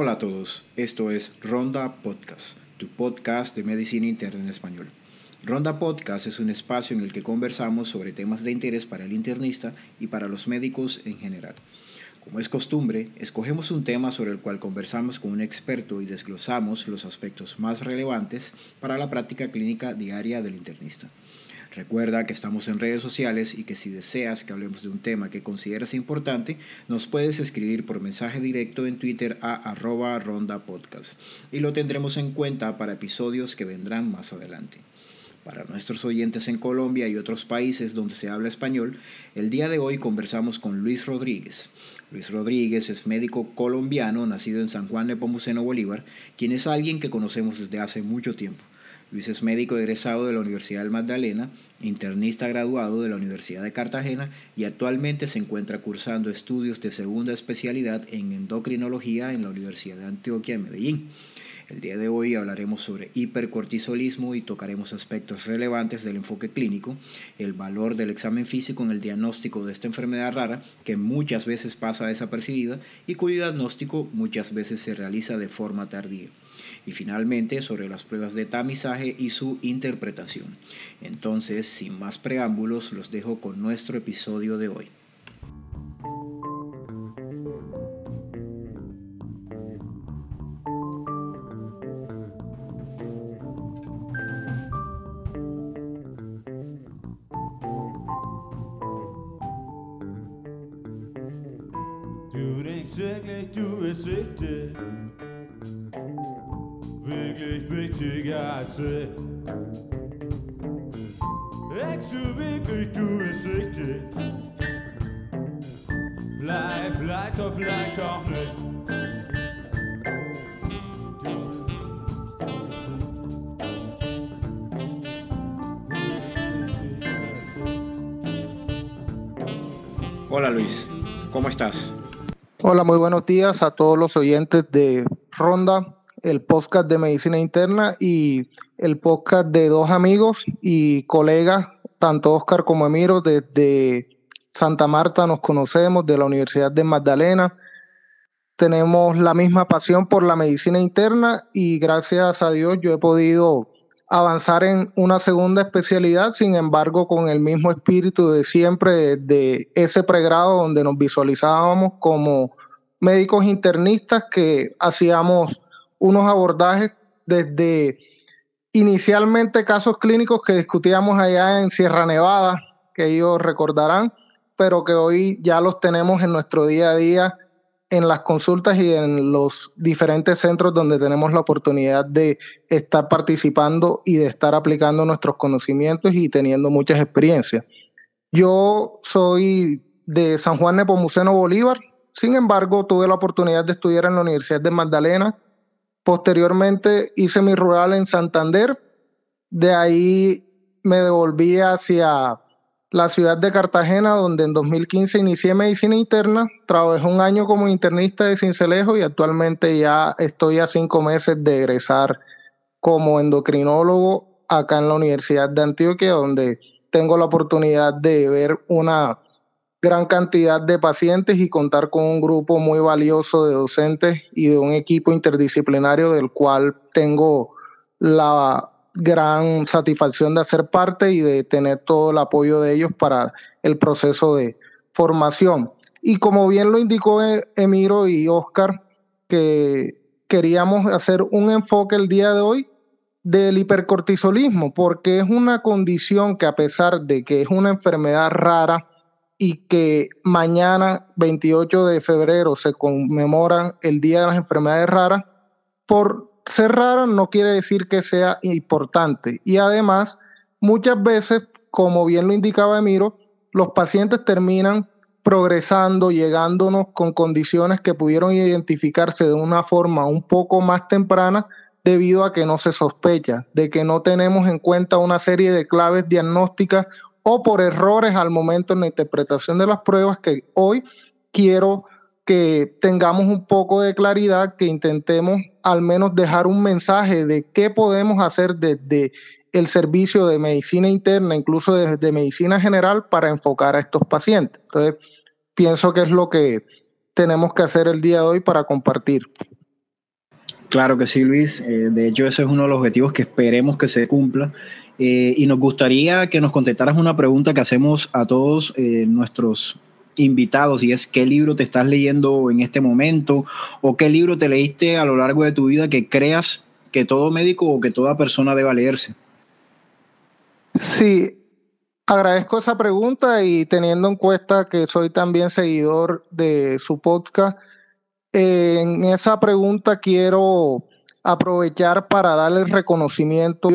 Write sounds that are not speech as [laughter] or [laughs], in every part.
Hola a todos, esto es Ronda Podcast, tu podcast de medicina interna en español. Ronda Podcast es un espacio en el que conversamos sobre temas de interés para el internista y para los médicos en general. Como es costumbre, escogemos un tema sobre el cual conversamos con un experto y desglosamos los aspectos más relevantes para la práctica clínica diaria del internista. Recuerda que estamos en redes sociales y que si deseas que hablemos de un tema que consideras importante, nos puedes escribir por mensaje directo en Twitter a arroba ronda podcast y lo tendremos en cuenta para episodios que vendrán más adelante. Para nuestros oyentes en Colombia y otros países donde se habla español, el día de hoy conversamos con Luis Rodríguez. Luis Rodríguez es médico colombiano nacido en San Juan de Pomuceno Bolívar, quien es alguien que conocemos desde hace mucho tiempo. Luis es médico egresado de la Universidad del Magdalena, internista graduado de la Universidad de Cartagena y actualmente se encuentra cursando estudios de segunda especialidad en endocrinología en la Universidad de Antioquia en Medellín. El día de hoy hablaremos sobre hipercortisolismo y tocaremos aspectos relevantes del enfoque clínico, el valor del examen físico en el diagnóstico de esta enfermedad rara que muchas veces pasa desapercibida y cuyo diagnóstico muchas veces se realiza de forma tardía. Y finalmente sobre las pruebas de tamizaje y su interpretación. Entonces, sin más preámbulos, los dejo con nuestro episodio de hoy. Ich. Vielleicht, vielleicht doch, vielleicht auch nicht. Hola Luis, ¿cómo estás? Hola, muy buenos días a todos los oyentes de Ronda, el podcast de medicina interna y el podcast de dos amigos y colegas, tanto Oscar como Emiro, desde Santa Marta nos conocemos, de la Universidad de Magdalena. Tenemos la misma pasión por la medicina interna y gracias a Dios yo he podido avanzar en una segunda especialidad, sin embargo, con el mismo espíritu de siempre, de ese pregrado donde nos visualizábamos como médicos internistas que hacíamos unos abordajes desde inicialmente casos clínicos que discutíamos allá en Sierra Nevada, que ellos recordarán, pero que hoy ya los tenemos en nuestro día a día en las consultas y en los diferentes centros donde tenemos la oportunidad de estar participando y de estar aplicando nuestros conocimientos y teniendo muchas experiencias. Yo soy de San Juan Nepomuceno Bolívar, sin embargo, tuve la oportunidad de estudiar en la Universidad de Magdalena. Posteriormente hice mi rural en Santander. De ahí me devolví hacia la ciudad de Cartagena, donde en 2015 inicié medicina interna. Trabajé un año como internista de Cincelejo y actualmente ya estoy a cinco meses de egresar como endocrinólogo acá en la Universidad de Antioquia, donde tengo la oportunidad de ver una gran cantidad de pacientes y contar con un grupo muy valioso de docentes y de un equipo interdisciplinario del cual tengo la gran satisfacción de hacer parte y de tener todo el apoyo de ellos para el proceso de formación. Y como bien lo indicó Emiro y Oscar, que queríamos hacer un enfoque el día de hoy del hipercortisolismo, porque es una condición que a pesar de que es una enfermedad rara y que mañana, 28 de febrero, se conmemora el Día de las Enfermedades Raras, por ser rara no quiere decir que sea importante. Y además, muchas veces, como bien lo indicaba Emiro, los pacientes terminan progresando, llegándonos con condiciones que pudieron identificarse de una forma un poco más temprana debido a que no se sospecha, de que no tenemos en cuenta una serie de claves diagnósticas o por errores al momento en la interpretación de las pruebas que hoy quiero que tengamos un poco de claridad, que intentemos al menos dejar un mensaje de qué podemos hacer desde el servicio de medicina interna, incluso desde medicina general, para enfocar a estos pacientes. Entonces, pienso que es lo que tenemos que hacer el día de hoy para compartir. Claro que sí, Luis. Eh, de hecho, ese es uno de los objetivos que esperemos que se cumpla. Eh, y nos gustaría que nos contestaras una pregunta que hacemos a todos eh, nuestros invitados y es qué libro te estás leyendo en este momento o qué libro te leíste a lo largo de tu vida que creas que todo médico o que toda persona deba leerse. Sí, agradezco esa pregunta y teniendo en cuenta que soy también seguidor de su podcast, en esa pregunta quiero aprovechar para darle reconocimiento.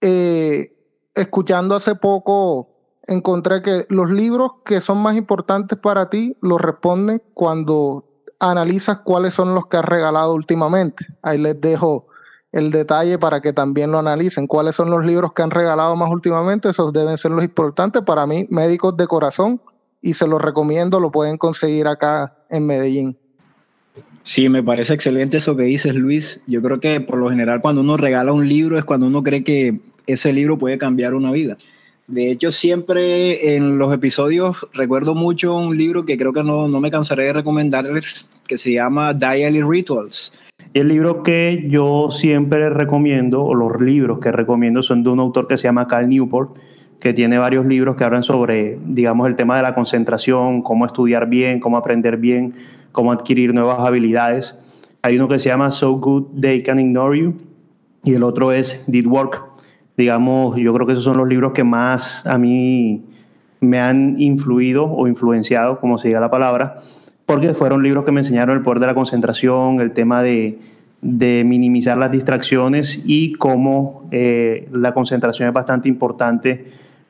Eh, escuchando hace poco, encontré que los libros que son más importantes para ti los responden cuando analizas cuáles son los que has regalado últimamente. Ahí les dejo el detalle para que también lo analicen. ¿Cuáles son los libros que han regalado más últimamente? Esos deben ser los importantes para mí, médicos de corazón, y se los recomiendo, lo pueden conseguir acá en Medellín. Sí, me parece excelente eso que dices, Luis. Yo creo que por lo general cuando uno regala un libro es cuando uno cree que ese libro puede cambiar una vida. De hecho, siempre en los episodios recuerdo mucho un libro que creo que no, no me cansaré de recomendarles, que se llama Daily Rituals. El libro que yo siempre recomiendo, o los libros que recomiendo, son de un autor que se llama Cal Newport, que tiene varios libros que hablan sobre, digamos, el tema de la concentración, cómo estudiar bien, cómo aprender bien, cómo adquirir nuevas habilidades. Hay uno que se llama So Good They Can Ignore You y el otro es Did Work. Digamos, yo creo que esos son los libros que más a mí me han influido o influenciado, como se diga la palabra, porque fueron libros que me enseñaron el poder de la concentración, el tema de, de minimizar las distracciones y cómo eh, la concentración es bastante importante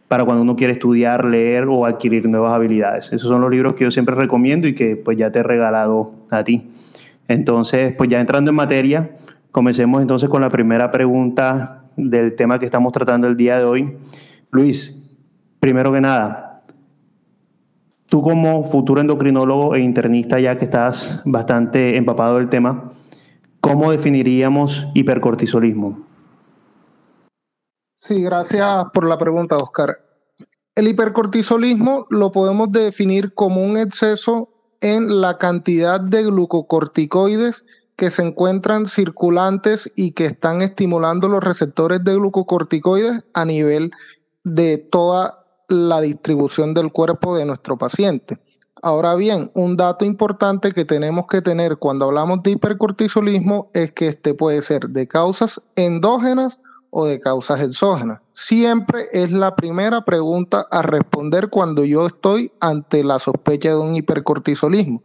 para cuando uno quiere estudiar, leer o adquirir nuevas habilidades. Esos son los libros que yo siempre recomiendo y que pues ya te he regalado a ti. Entonces, pues ya entrando en materia, comencemos entonces con la primera pregunta del tema que estamos tratando el día de hoy. Luis, primero que nada, tú como futuro endocrinólogo e internista, ya que estás bastante empapado del tema, ¿cómo definiríamos hipercortisolismo? Sí, gracias por la pregunta, Oscar. El hipercortisolismo lo podemos definir como un exceso en la cantidad de glucocorticoides que se encuentran circulantes y que están estimulando los receptores de glucocorticoides a nivel de toda la distribución del cuerpo de nuestro paciente. Ahora bien, un dato importante que tenemos que tener cuando hablamos de hipercortisolismo es que este puede ser de causas endógenas o de causas exógenas. Siempre es la primera pregunta a responder cuando yo estoy ante la sospecha de un hipercortisolismo.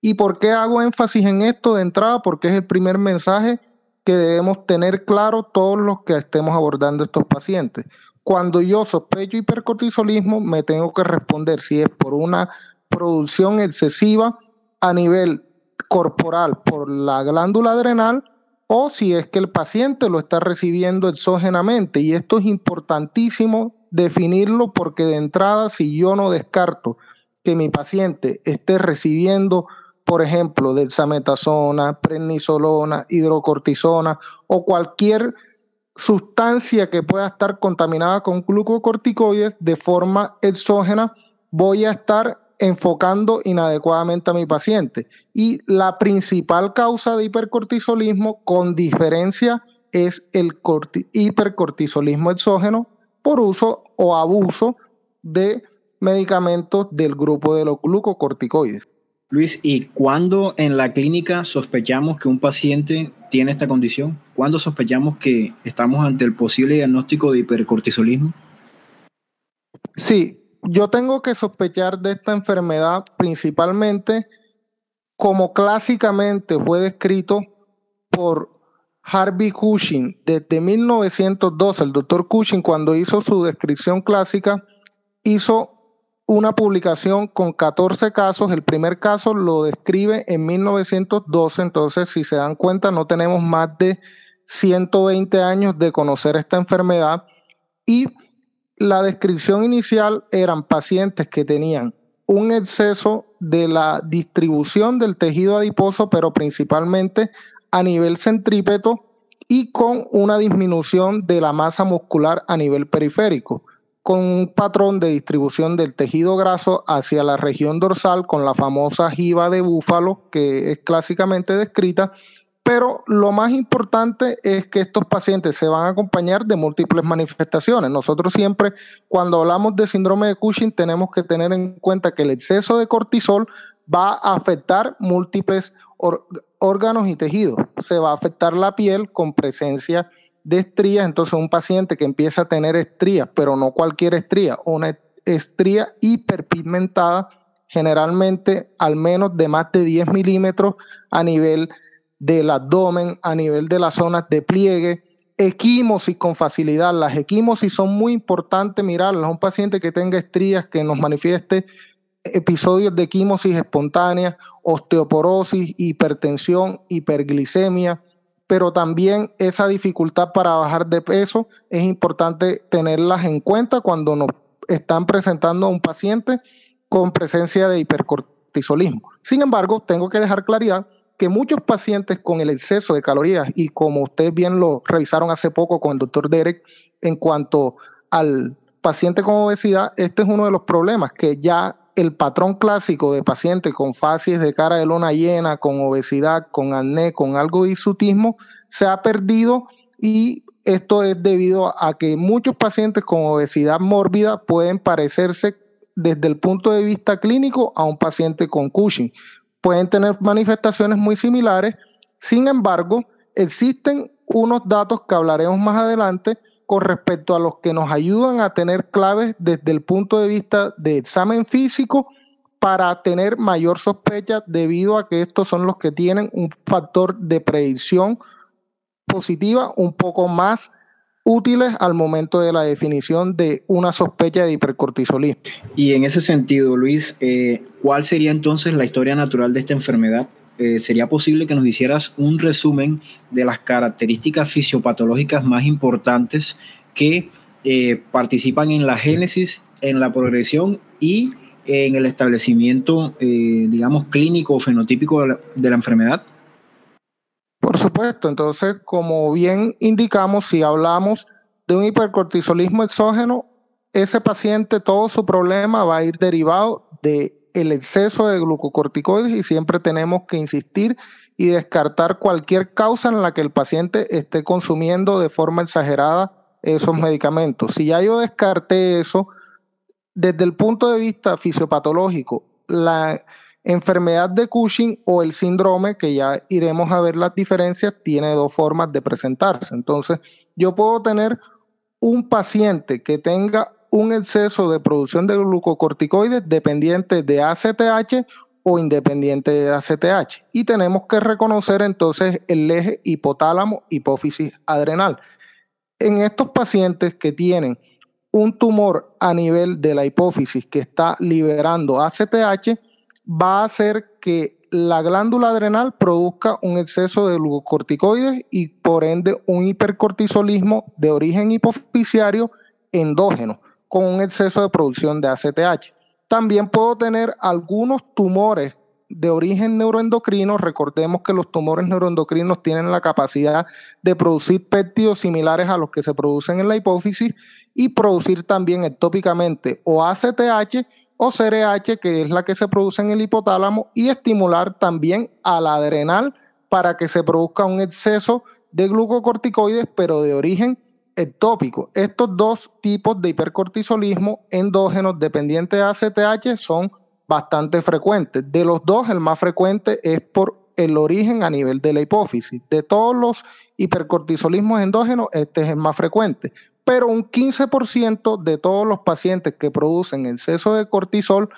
¿Y por qué hago énfasis en esto de entrada? Porque es el primer mensaje que debemos tener claro todos los que estemos abordando estos pacientes. Cuando yo sospecho hipercortisolismo, me tengo que responder si es por una producción excesiva a nivel corporal por la glándula adrenal o si es que el paciente lo está recibiendo exógenamente. Y esto es importantísimo definirlo porque de entrada, si yo no descarto que mi paciente esté recibiendo, por ejemplo, dexametasona, prednisolona, hidrocortisona o cualquier sustancia que pueda estar contaminada con glucocorticoides de forma exógena, voy a estar enfocando inadecuadamente a mi paciente. Y la principal causa de hipercortisolismo, con diferencia, es el hipercortisolismo exógeno por uso o abuso de medicamentos del grupo de los glucocorticoides. Luis, ¿y cuándo en la clínica sospechamos que un paciente tiene esta condición? ¿Cuándo sospechamos que estamos ante el posible diagnóstico de hipercortisolismo? Sí, yo tengo que sospechar de esta enfermedad principalmente como clásicamente fue descrito por Harvey Cushing desde 1912. El doctor Cushing cuando hizo su descripción clásica hizo una publicación con 14 casos. El primer caso lo describe en 1912, entonces si se dan cuenta no tenemos más de 120 años de conocer esta enfermedad y la descripción inicial eran pacientes que tenían un exceso de la distribución del tejido adiposo, pero principalmente a nivel centrípeto y con una disminución de la masa muscular a nivel periférico, con un patrón de distribución del tejido graso hacia la región dorsal con la famosa jiba de búfalo que es clásicamente descrita pero lo más importante es que estos pacientes se van a acompañar de múltiples manifestaciones. Nosotros siempre, cuando hablamos de síndrome de Cushing, tenemos que tener en cuenta que el exceso de cortisol va a afectar múltiples órganos y tejidos. Se va a afectar la piel con presencia de estrías. Entonces, un paciente que empieza a tener estrías, pero no cualquier estría, una estría hiperpigmentada, generalmente al menos de más de 10 milímetros a nivel del abdomen, a nivel de las zonas de pliegue, equimosis con facilidad. Las equimosis son muy importantes mirarlas. Un paciente que tenga estrías, que nos manifieste episodios de equimosis espontánea, osteoporosis, hipertensión, hiperglicemia, pero también esa dificultad para bajar de peso es importante tenerlas en cuenta cuando nos están presentando a un paciente con presencia de hipercortisolismo. Sin embargo, tengo que dejar claridad que muchos pacientes con el exceso de calorías, y como ustedes bien lo revisaron hace poco con el doctor Derek, en cuanto al paciente con obesidad, este es uno de los problemas, que ya el patrón clásico de pacientes con facies de cara de lona llena, con obesidad, con acné, con algo de isutismo, se ha perdido y esto es debido a que muchos pacientes con obesidad mórbida pueden parecerse desde el punto de vista clínico a un paciente con Cushing pueden tener manifestaciones muy similares. Sin embargo, existen unos datos que hablaremos más adelante con respecto a los que nos ayudan a tener claves desde el punto de vista de examen físico para tener mayor sospecha debido a que estos son los que tienen un factor de predicción positiva un poco más útiles al momento de la definición de una sospecha de hipercortisolismo. Y en ese sentido, Luis, eh, ¿cuál sería entonces la historia natural de esta enfermedad? Eh, ¿Sería posible que nos hicieras un resumen de las características fisiopatológicas más importantes que eh, participan en la génesis, en la progresión y en el establecimiento, digamos, clínico o fenotípico de la enfermedad? Por supuesto, entonces, como bien indicamos, si hablamos de un hipercortisolismo exógeno, ese paciente, todo su problema va a ir derivado del el exceso de glucocorticoides y siempre tenemos que insistir y descartar cualquier causa en la que el paciente esté consumiendo de forma exagerada esos medicamentos. Si ya yo descarté eso, desde el punto de vista fisiopatológico, la Enfermedad de Cushing o el síndrome, que ya iremos a ver las diferencias, tiene dos formas de presentarse. Entonces, yo puedo tener un paciente que tenga un exceso de producción de glucocorticoides dependiente de ACTH o independiente de ACTH. Y tenemos que reconocer entonces el eje hipotálamo, hipófisis adrenal. En estos pacientes que tienen un tumor a nivel de la hipófisis que está liberando ACTH, va a hacer que la glándula adrenal produzca un exceso de glucocorticoides y por ende un hipercortisolismo de origen hipofisiario endógeno con un exceso de producción de ACTH. También puedo tener algunos tumores de origen neuroendocrino. Recordemos que los tumores neuroendocrinos tienen la capacidad de producir péptidos similares a los que se producen en la hipófisis y producir también ectópicamente o ACTH o CRH, que es la que se produce en el hipotálamo, y estimular también a la adrenal para que se produzca un exceso de glucocorticoides, pero de origen ectópico. Estos dos tipos de hipercortisolismo endógenos dependientes de ACTH son bastante frecuentes. De los dos, el más frecuente es por el origen a nivel de la hipófisis. De todos los hipercortisolismos endógenos, este es el más frecuente pero un 15% de todos los pacientes que producen exceso de cortisol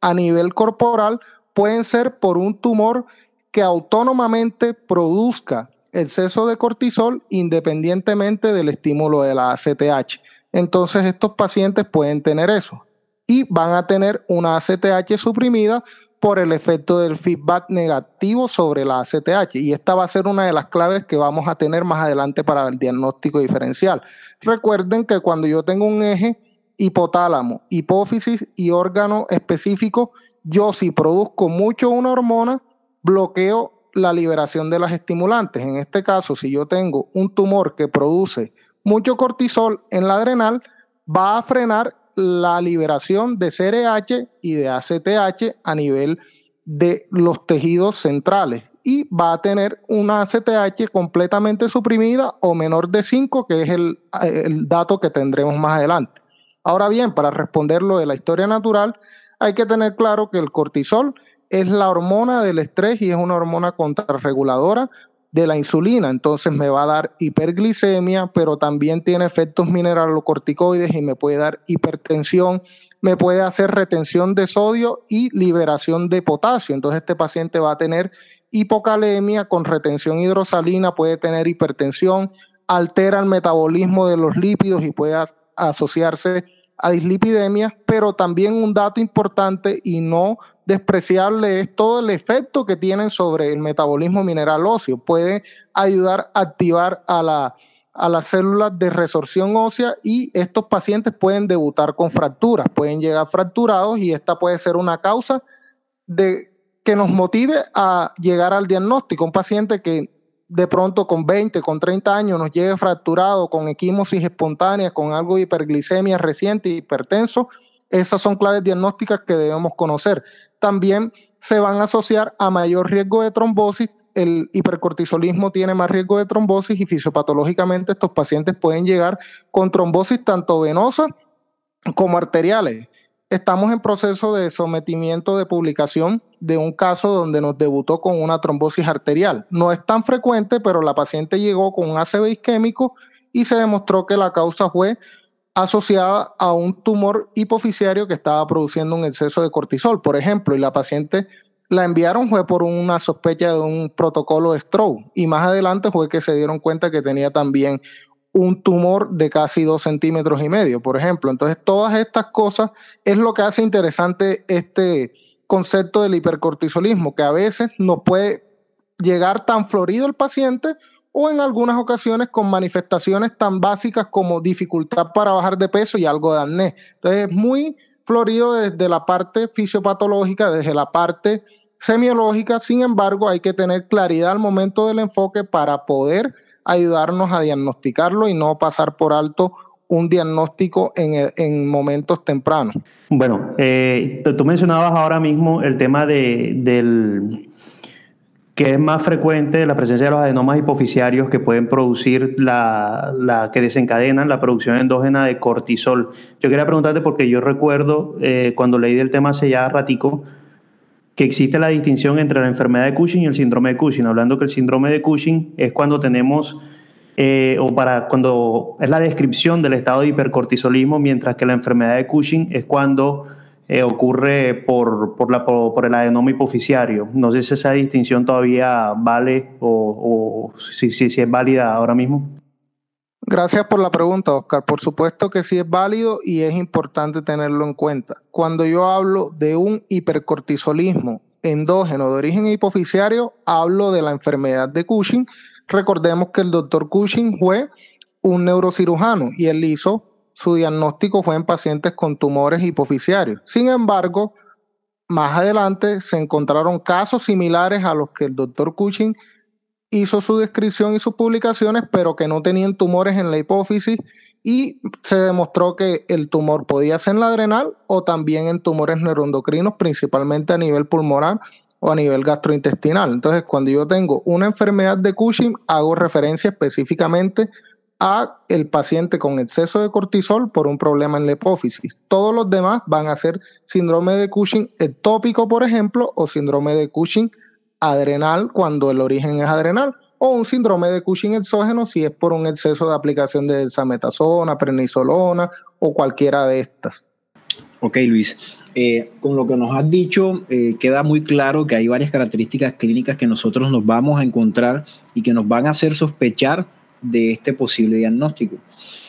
a nivel corporal pueden ser por un tumor que autónomamente produzca exceso de cortisol independientemente del estímulo de la ACTH. Entonces estos pacientes pueden tener eso y van a tener una ACTH suprimida por el efecto del feedback negativo sobre la ACTH. Y esta va a ser una de las claves que vamos a tener más adelante para el diagnóstico diferencial. Recuerden que cuando yo tengo un eje hipotálamo, hipófisis y órgano específico, yo si produzco mucho una hormona, bloqueo la liberación de las estimulantes. En este caso, si yo tengo un tumor que produce mucho cortisol en la adrenal, va a frenar la liberación de CRH y de ACTH a nivel de los tejidos centrales. y va a tener una CTH completamente suprimida o menor de 5, que es el, el dato que tendremos más adelante. Ahora bien, para responderlo de la historia natural, hay que tener claro que el cortisol es la hormona del estrés y es una hormona contrarreguladora de la insulina, entonces me va a dar hiperglicemia, pero también tiene efectos mineralocorticoides y me puede dar hipertensión, me puede hacer retención de sodio y liberación de potasio. Entonces este paciente va a tener hipocalemia con retención hidrosalina, puede tener hipertensión, altera el metabolismo de los lípidos y puede asociarse a dislipidemia, pero también un dato importante y no despreciable es todo el efecto que tienen sobre el metabolismo mineral óseo. Puede ayudar a activar a, la, a las células de resorción ósea y estos pacientes pueden debutar con fracturas, pueden llegar fracturados y esta puede ser una causa de que nos motive a llegar al diagnóstico. Un paciente que de pronto con 20, con 30 años nos llegue fracturado, con equimosis espontánea, con algo de hiperglicemia reciente, hipertenso, esas son claves diagnósticas que debemos conocer. También se van a asociar a mayor riesgo de trombosis. El hipercortisolismo tiene más riesgo de trombosis y fisiopatológicamente estos pacientes pueden llegar con trombosis tanto venosa como arteriales. Estamos en proceso de sometimiento de publicación de un caso donde nos debutó con una trombosis arterial. No es tan frecuente, pero la paciente llegó con un ACV isquémico y se demostró que la causa fue asociada a un tumor hipoficiario que estaba produciendo un exceso de cortisol, por ejemplo, y la paciente la enviaron fue por una sospecha de un protocolo de stroke y más adelante fue que se dieron cuenta que tenía también un tumor de casi dos centímetros y medio, por ejemplo. Entonces, todas estas cosas es lo que hace interesante este concepto del hipercortisolismo, que a veces nos puede llegar tan florido el paciente o en algunas ocasiones con manifestaciones tan básicas como dificultad para bajar de peso y algo de acné. Entonces es muy florido desde la parte fisiopatológica, desde la parte semiológica, sin embargo hay que tener claridad al momento del enfoque para poder ayudarnos a diagnosticarlo y no pasar por alto un diagnóstico en, en momentos tempranos. Bueno, eh, tú mencionabas ahora mismo el tema de, del que es más frecuente la presencia de los adenomas hipoficiarios que pueden producir la, que desencadenan la producción endógena de cortisol. Yo quería preguntarte porque yo recuerdo eh, cuando leí del tema hace ya ratico que existe la distinción entre la enfermedad de Cushing y el síndrome de Cushing, hablando que el síndrome de Cushing es cuando tenemos eh, o para cuando es la descripción del estado de hipercortisolismo, mientras que la enfermedad de Cushing es cuando eh, ocurre por, por, el adenoma hipoficiario. No sé si esa distinción todavía vale o, si, si, es válida ahora mismo. Gracias por la pregunta, Oscar. Por supuesto que sí es válido y es importante tenerlo en cuenta. Cuando yo hablo de un hipercortisolismo endógeno de origen hipoficiario, hablo de la enfermedad de Cushing. Recordemos que el doctor Cushing fue un neurocirujano y él hizo su diagnóstico fue en pacientes con tumores hipoficiarios. Sin embargo, más adelante se encontraron casos similares a los que el doctor Cushing hizo su descripción y sus publicaciones, pero que no tenían tumores en la hipófisis y se demostró que el tumor podía ser en la adrenal o también en tumores neuroendocrinos, principalmente a nivel pulmonar o a nivel gastrointestinal. Entonces, cuando yo tengo una enfermedad de Cushing, hago referencia específicamente a el paciente con exceso de cortisol por un problema en la hipófisis. Todos los demás van a ser síndrome de Cushing ectópico, por ejemplo, o síndrome de Cushing adrenal cuando el origen es adrenal, o un síndrome de Cushing exógeno si es por un exceso de aplicación de desametasona, prednisolona o cualquiera de estas. Ok, Luis. Eh, con lo que nos has dicho, eh, queda muy claro que hay varias características clínicas que nosotros nos vamos a encontrar y que nos van a hacer sospechar de este posible diagnóstico.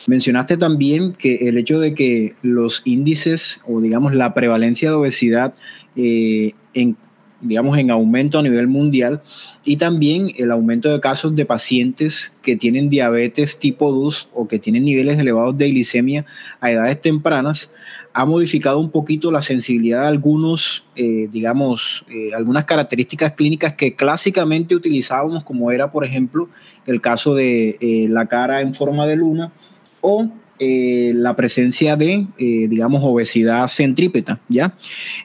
Mencionaste también que el hecho de que los índices o digamos la prevalencia de obesidad eh, en digamos en aumento a nivel mundial y también el aumento de casos de pacientes que tienen diabetes tipo 2 o que tienen niveles elevados de glicemia a edades tempranas ha modificado un poquito la sensibilidad de algunos, eh, digamos, eh, algunas características clínicas que clásicamente utilizábamos, como era, por ejemplo, el caso de eh, la cara en forma de luna o la presencia de, digamos, obesidad centrípeta, ¿ya?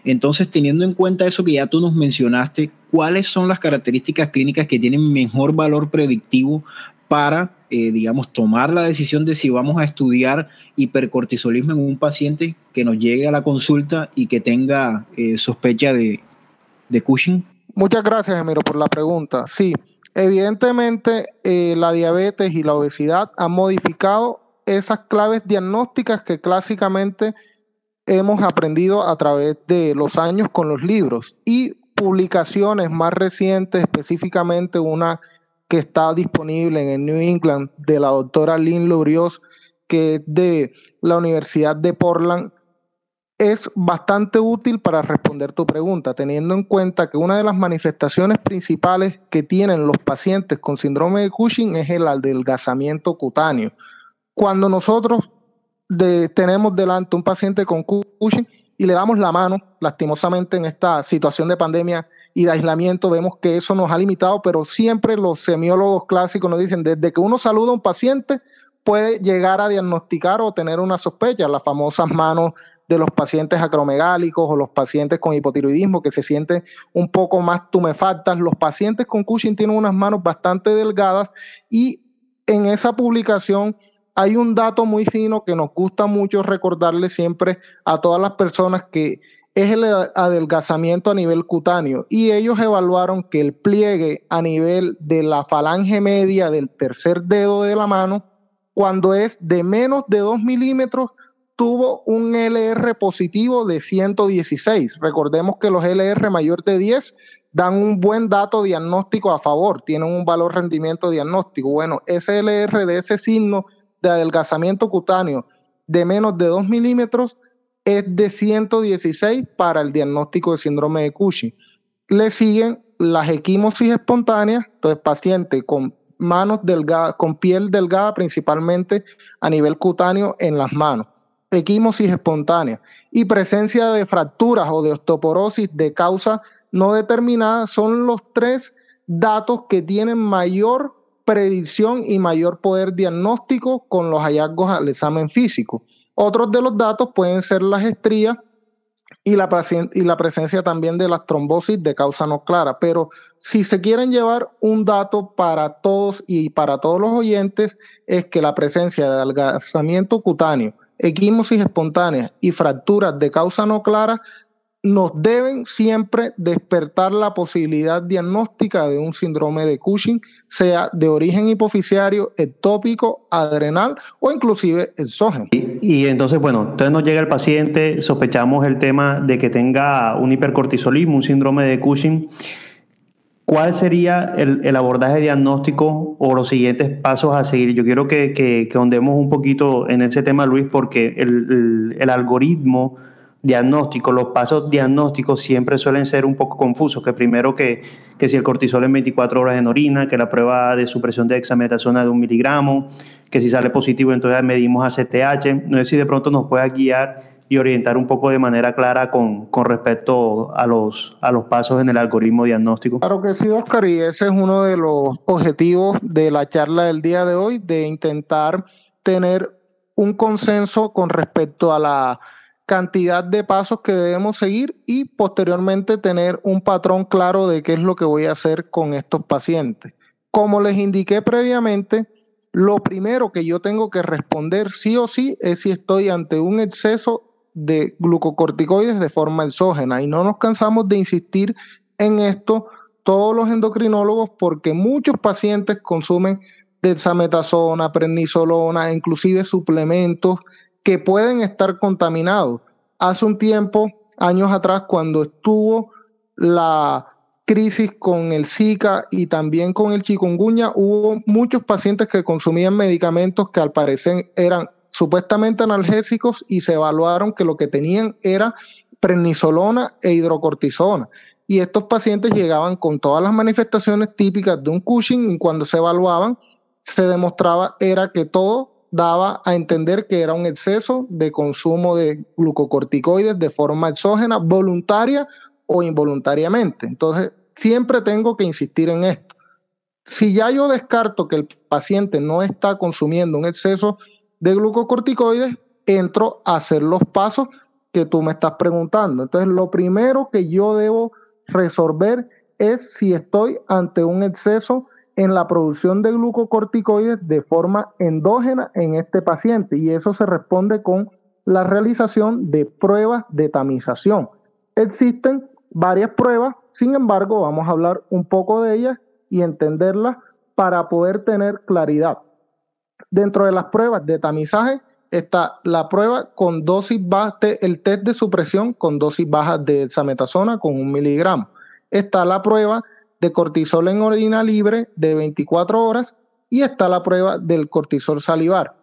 Entonces, teniendo en cuenta eso que ya tú nos mencionaste, ¿cuáles son las características clínicas que tienen mejor valor predictivo para, eh, digamos, tomar la decisión de si vamos a estudiar hipercortisolismo en un paciente que nos llegue a la consulta y que tenga sospecha de, de Cushing? Muchas gracias, Emiro, por la pregunta. Sí, evidentemente la diabetes y la obesidad han modificado esas claves diagnósticas que clásicamente hemos aprendido a través de los años con los libros y publicaciones más recientes, específicamente una que está disponible en el New England de la doctora Lynn Lurios, que es de la Universidad de Portland, es bastante útil para responder tu pregunta, teniendo en cuenta que una de las manifestaciones principales que tienen los pacientes con síndrome de Cushing es el adelgazamiento cutáneo. Cuando nosotros tenemos delante un paciente con Cushing y le damos la mano, lastimosamente en esta situación de pandemia y de aislamiento vemos que eso nos ha limitado, pero siempre los semiólogos clásicos nos dicen, desde que uno saluda a un paciente puede llegar a diagnosticar o tener una sospecha, las famosas manos de los pacientes acromegálicos o los pacientes con hipotiroidismo que se sienten un poco más tumefactas. Los pacientes con Cushing tienen unas manos bastante delgadas y en esa publicación hay un dato muy fino que nos gusta mucho recordarle siempre a todas las personas que es el adelgazamiento a nivel cutáneo y ellos evaluaron que el pliegue a nivel de la falange media del tercer dedo de la mano, cuando es de menos de 2 milímetros, tuvo un LR positivo de 116. Recordemos que los LR mayor de 10 dan un buen dato diagnóstico a favor, tienen un valor rendimiento diagnóstico. Bueno, ese LR de ese signo de adelgazamiento cutáneo de menos de 2 milímetros es de 116 para el diagnóstico de síndrome de Cushing. Le siguen las equimosis espontáneas, entonces paciente con manos delgadas, con piel delgada principalmente a nivel cutáneo en las manos, equimosis espontánea y presencia de fracturas o de osteoporosis de causa no determinada son los tres datos que tienen mayor predicción y mayor poder diagnóstico con los hallazgos al examen físico. Otros de los datos pueden ser las estrías y la, presencia también de las trombosis de causa no clara. Pero si se quieren llevar un dato para todos y para todos los oyentes, es que la presencia de adelgazamiento cutáneo, equimosis espontánea y fracturas de causa no clara nos deben siempre despertar la posibilidad diagnóstica de un síndrome de Cushing, sea de origen hipoficiario, ectópico, adrenal o inclusive exógeno. Y, entonces, bueno, entonces nos llega el paciente, sospechamos el tema de que tenga un hipercortisolismo, un síndrome de Cushing. ¿Cuál sería el, abordaje diagnóstico o los siguientes pasos a seguir? Yo quiero que, que, un poquito en ese tema, Luis, porque el, el algoritmo diagnóstico, los pasos diagnósticos siempre suelen ser un poco confusos, que primero que, que si el cortisol en 24 horas en orina, que la prueba de supresión de hexametasona de un miligramo, que si sale positivo entonces medimos ACTH, no sé si de pronto nos pueda guiar y orientar un poco de manera clara con, con respecto a los, a los pasos en el algoritmo diagnóstico. Claro que sí, Oscar, y ese es uno de los objetivos de la charla del día de hoy, de intentar tener un consenso con respecto a la cantidad de pasos que debemos seguir y posteriormente tener un patrón claro de qué es lo que voy a hacer con estos pacientes. Como les indiqué previamente, lo primero que yo tengo que responder sí o sí es si estoy ante un exceso de glucocorticoides de forma exógena y no nos cansamos de insistir en esto todos los endocrinólogos porque muchos pacientes consumen dexametasona, prednisolona, inclusive suplementos que pueden estar contaminados. Hace un tiempo, años atrás, cuando estuvo la crisis con el Zika y también con el chikungunya, hubo muchos pacientes que consumían medicamentos que al parecer eran supuestamente analgésicos y se evaluaron que lo que tenían era prednisolona e hidrocortisona. Y estos pacientes llegaban con todas las manifestaciones típicas de un Cushing y cuando se evaluaban se demostraba era que todo daba a entender que era un exceso de consumo de glucocorticoides de forma exógena, voluntaria o involuntariamente. Entonces, siempre tengo que insistir en esto. Si ya yo descarto que el paciente no está consumiendo un exceso de glucocorticoides, entro a hacer los pasos que tú me estás preguntando. Entonces, lo primero que yo debo resolver es si estoy ante un exceso en la producción de glucocorticoides de forma endógena en este paciente y eso se responde con la realización de pruebas de tamización. Existen varias pruebas, sin embargo, vamos a hablar un poco de ellas y entenderlas para poder tener claridad. Dentro de las pruebas de tamizaje está la prueba con dosis baja, el test de supresión con dosis bajas de sametasona con un miligramo. Está la prueba de cortisol en orina libre de 24 horas y está la prueba del cortisol salivar.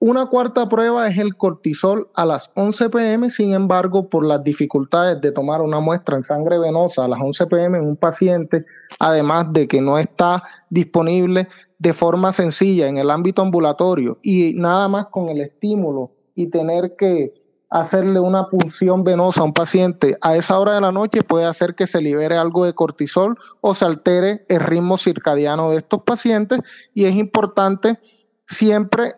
Una cuarta prueba es el cortisol a las 11 pm, sin embargo, por las dificultades de tomar una muestra en sangre venosa a las 11 pm en un paciente, además de que no está disponible de forma sencilla en el ámbito ambulatorio y nada más con el estímulo y tener que hacerle una punción venosa a un paciente a esa hora de la noche puede hacer que se libere algo de cortisol o se altere el ritmo circadiano de estos pacientes y es importante siempre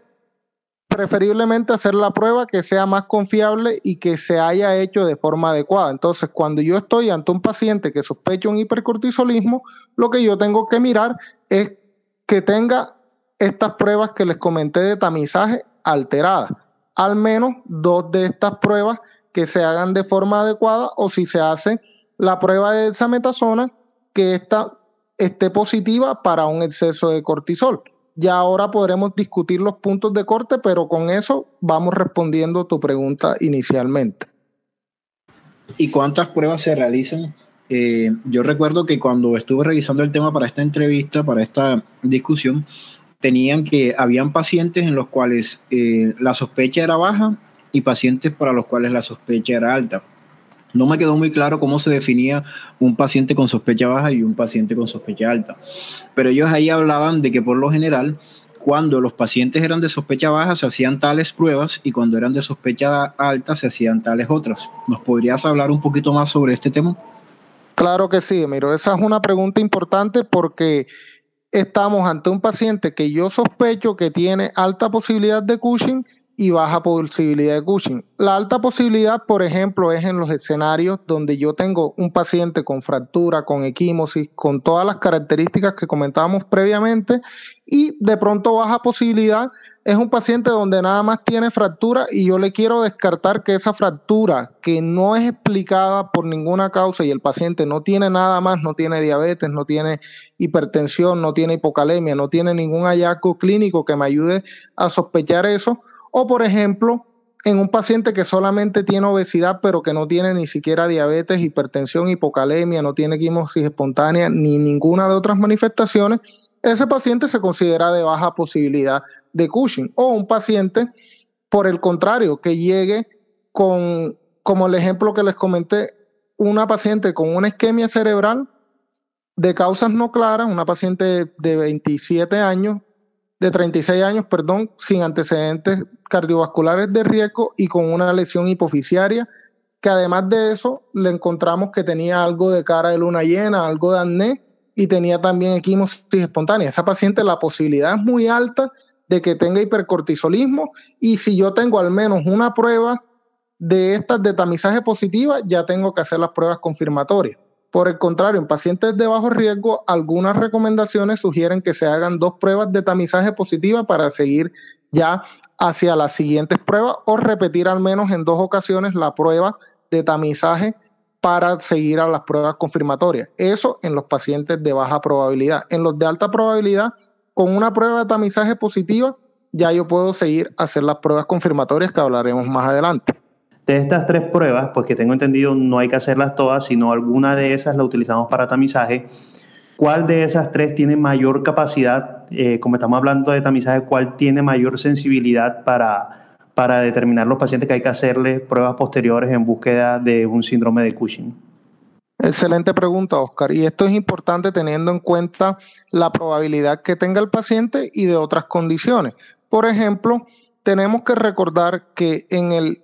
preferiblemente hacer la prueba que sea más confiable y que se haya hecho de forma adecuada. Entonces, cuando yo estoy ante un paciente que sospecha un hipercortisolismo, lo que yo tengo que mirar es que tenga estas pruebas que les comenté de tamizaje alteradas. Al menos dos de estas pruebas que se hagan de forma adecuada o si se hace la prueba de metasona que esta esté positiva para un exceso de cortisol. Ya ahora podremos discutir los puntos de corte, pero con eso vamos respondiendo tu pregunta inicialmente. ¿Y cuántas pruebas se realizan? Eh, yo recuerdo que cuando estuve revisando el tema para esta entrevista, para esta discusión, tenían que, habían pacientes en los cuales eh, la sospecha era baja y pacientes para los cuales la sospecha era alta. No me quedó muy claro cómo se definía un paciente con sospecha baja y un paciente con sospecha alta. Pero ellos ahí hablaban de que por lo general, cuando los pacientes eran de sospecha baja, se hacían tales pruebas y cuando eran de sospecha alta, se hacían tales otras. ¿Nos podrías hablar un poquito más sobre este tema? Claro que sí, Miro. Esa es una pregunta importante porque estamos ante un paciente que yo sospecho que tiene alta posibilidad de Cushing y baja posibilidad de Cushing. La alta posibilidad, por ejemplo, es en los escenarios donde yo tengo un paciente con fractura, con equimosis, con todas las características que comentábamos previamente, y de pronto baja posibilidad es un paciente donde nada más tiene fractura y yo le quiero descartar que esa fractura, que no es explicada por ninguna causa y el paciente no tiene nada más, no tiene diabetes, no tiene hipertensión, no tiene hipocalemia, no tiene ningún hallazgo clínico que me ayude a sospechar eso, o por ejemplo, en un paciente que solamente tiene obesidad, pero que no tiene ni siquiera diabetes, hipertensión, hipocalemia, no tiene quimosis espontánea, ni ninguna de otras manifestaciones, ese paciente se considera de baja posibilidad de Cushing. O un paciente, por el contrario, que llegue con, como el ejemplo que les comenté, una paciente con una isquemia cerebral de causas no claras, una paciente de 27 años, de 36 años, perdón, sin antecedentes cardiovasculares de riesgo y con una lesión hipoficiaria, que además de eso le encontramos que tenía algo de cara de luna llena, algo de acné y tenía también equimosis espontánea. Esa paciente la posibilidad es muy alta de que tenga hipercortisolismo y si yo tengo al menos una prueba de estas de tamizaje positiva, ya tengo que hacer las pruebas confirmatorias. Por el contrario, en pacientes de bajo riesgo, algunas recomendaciones sugieren que se hagan dos pruebas de tamizaje positiva para seguir ya hacia las siguientes pruebas o repetir al menos en dos ocasiones la prueba de tamizaje para seguir a las pruebas confirmatorias. Eso en los pacientes de baja probabilidad. En los de alta probabilidad, con una prueba de tamizaje positiva, ya yo puedo seguir a hacer las pruebas confirmatorias que hablaremos más adelante. De estas tres pruebas, pues que tengo entendido no hay que hacerlas todas, sino alguna de esas la utilizamos para tamizaje. ¿Cuál de esas tres tiene mayor capacidad, eh, como estamos hablando de tamizaje, cuál tiene mayor sensibilidad para, para determinar los pacientes que hay que hacerle pruebas posteriores en búsqueda de un síndrome de Cushing? Excelente pregunta, Oscar. Y esto es importante teniendo en cuenta la probabilidad que tenga el paciente y de otras condiciones. Por ejemplo, tenemos que recordar que en el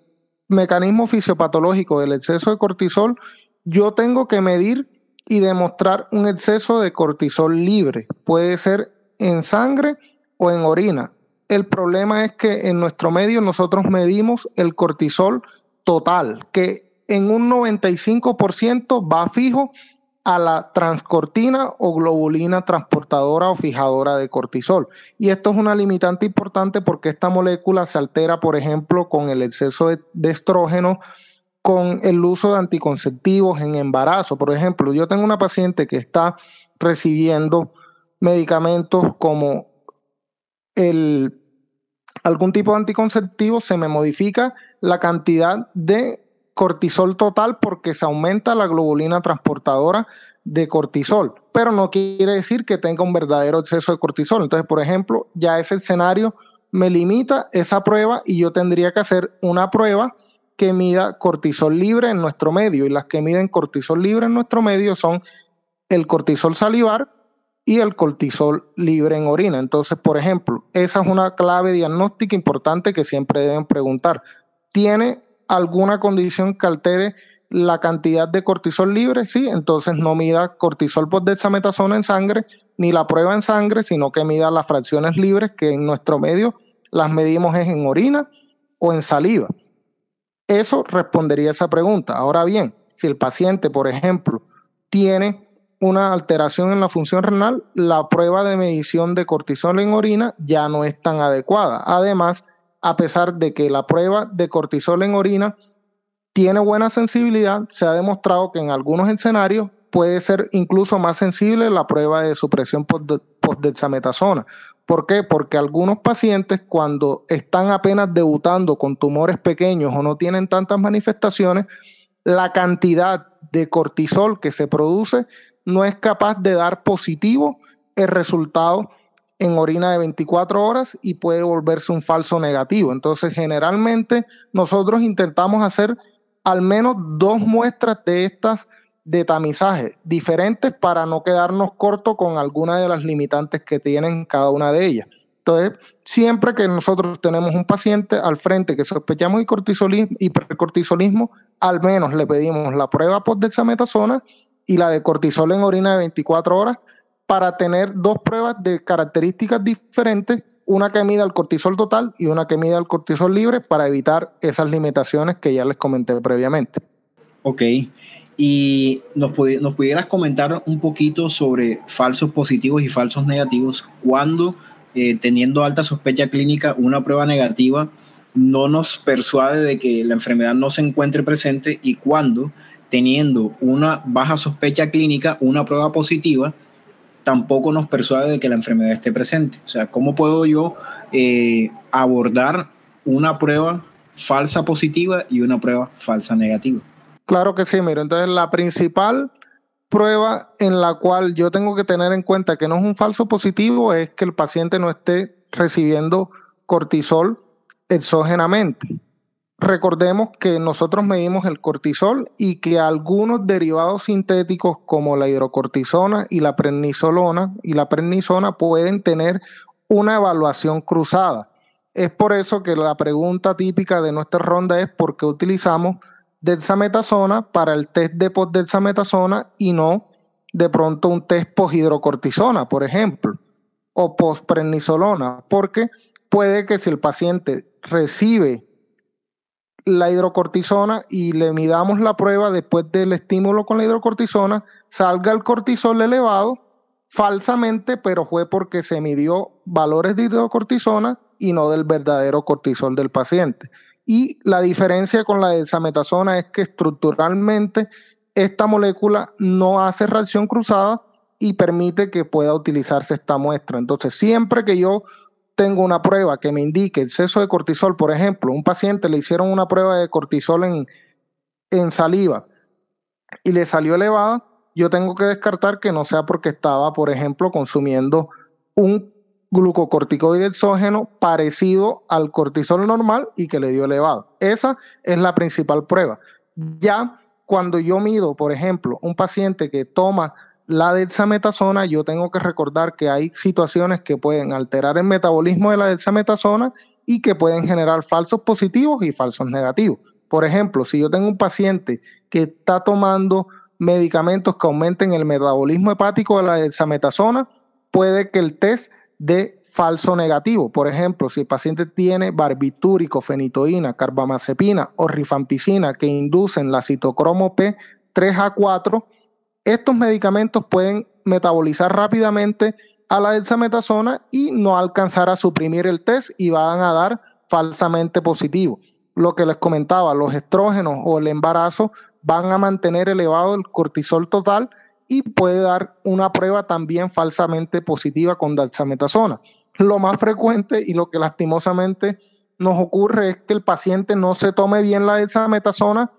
mecanismo fisiopatológico del exceso de cortisol, yo tengo que medir y demostrar un exceso de cortisol libre. Puede ser en sangre o en orina. El problema es que en nuestro medio nosotros medimos el cortisol total, que en un 95% va fijo a la transcortina o globulina transportadora o fijadora de cortisol. Y esto es una limitante importante porque esta molécula se altera, por ejemplo, con el exceso de, de estrógeno, con el uso de anticonceptivos en embarazo. Por ejemplo, yo tengo una paciente que está recibiendo medicamentos como el, algún tipo de anticonceptivo, se me modifica la cantidad de cortisol total porque se aumenta la globulina transportadora de cortisol, pero no quiere decir que tenga un verdadero exceso de cortisol. Entonces, por ejemplo, ya ese escenario me limita esa prueba y yo tendría que hacer una prueba que mida cortisol libre en nuestro medio y las que miden cortisol libre en nuestro medio son el cortisol salivar y el cortisol libre en orina. Entonces, por ejemplo, esa es una clave diagnóstica importante que siempre deben preguntar. ¿Tiene alguna condición que altere la cantidad de cortisol libre, sí, entonces no mida cortisol por dexametasona en sangre, ni la prueba en sangre, sino que mida las fracciones libres que en nuestro medio las medimos es en orina o en saliva. Eso respondería a esa pregunta. Ahora bien, si el paciente, por ejemplo, tiene una alteración en la función renal, la prueba de medición de cortisol en orina ya no es tan adecuada. Además, a pesar de que la prueba de cortisol en orina tiene buena sensibilidad, se ha demostrado que en algunos escenarios puede ser incluso más sensible la prueba de supresión postdexametasona. ¿Por qué? Porque algunos pacientes cuando están apenas debutando con tumores pequeños o no tienen tantas manifestaciones, la cantidad de cortisol que se produce no es capaz de dar positivo el resultado en orina de 24 horas y puede volverse un falso negativo. Entonces, generalmente nosotros intentamos hacer al menos dos muestras de estas de tamizaje diferentes para no quedarnos cortos con alguna de las limitantes que tienen cada una de ellas. Entonces, siempre que nosotros tenemos un paciente al frente que sospechamos hipercortisolismo, al menos le pedimos la prueba post-dexametasona y la de cortisol en orina de 24 horas para tener dos pruebas de características diferentes, una que mida el cortisol total y una que mida el cortisol libre para evitar esas limitaciones que ya les comenté previamente. Ok, y nos, nos pudieras comentar un poquito sobre falsos positivos y falsos negativos cuando eh, teniendo alta sospecha clínica una prueba negativa no nos persuade de que la enfermedad no se encuentre presente y cuando teniendo una baja sospecha clínica una prueba positiva tampoco nos persuade de que la enfermedad esté presente. O sea, ¿cómo puedo yo eh, abordar una prueba falsa positiva y una prueba falsa negativa? Claro que sí, mira, entonces la principal prueba en la cual yo tengo que tener en cuenta que no es un falso positivo es que el paciente no esté recibiendo cortisol exógenamente. Recordemos que nosotros medimos el cortisol y que algunos derivados sintéticos como la hidrocortisona y la prednisolona y la prednisona pueden tener una evaluación cruzada. Es por eso que la pregunta típica de nuestra ronda es por qué utilizamos dexametasona para el test de postdexametasona y no de pronto un test poshidrocortisona, por ejemplo, o postprednisolona, porque puede que si el paciente recibe la hidrocortisona y le midamos la prueba después del estímulo con la hidrocortisona, salga el cortisol elevado falsamente, pero fue porque se midió valores de hidrocortisona y no del verdadero cortisol del paciente. Y la diferencia con la desametasona es que estructuralmente esta molécula no hace reacción cruzada y permite que pueda utilizarse esta muestra. Entonces, siempre que yo tengo una prueba que me indique exceso de cortisol, por ejemplo, un paciente le hicieron una prueba de cortisol en, en saliva y le salió elevada, yo tengo que descartar que no sea porque estaba, por ejemplo, consumiendo un glucocorticoide exógeno parecido al cortisol normal y que le dio elevado. Esa es la principal prueba. Ya cuando yo mido, por ejemplo, un paciente que toma la dexametasona, yo tengo que recordar que hay situaciones que pueden alterar el metabolismo de la dexametasona y que pueden generar falsos positivos y falsos negativos. Por ejemplo, si yo tengo un paciente que está tomando medicamentos que aumenten el metabolismo hepático de la dexametasona, puede que el test de falso negativo. Por ejemplo, si el paciente tiene barbitúrico, fenitoína, carbamazepina o rifampicina que inducen la citocromo P3A4, estos medicamentos pueden metabolizar rápidamente a la dexametasona y no alcanzar a suprimir el test y van a dar falsamente positivo. Lo que les comentaba, los estrógenos o el embarazo van a mantener elevado el cortisol total y puede dar una prueba también falsamente positiva con dexametasona. Lo más frecuente y lo que lastimosamente nos ocurre es que el paciente no se tome bien la dexametasona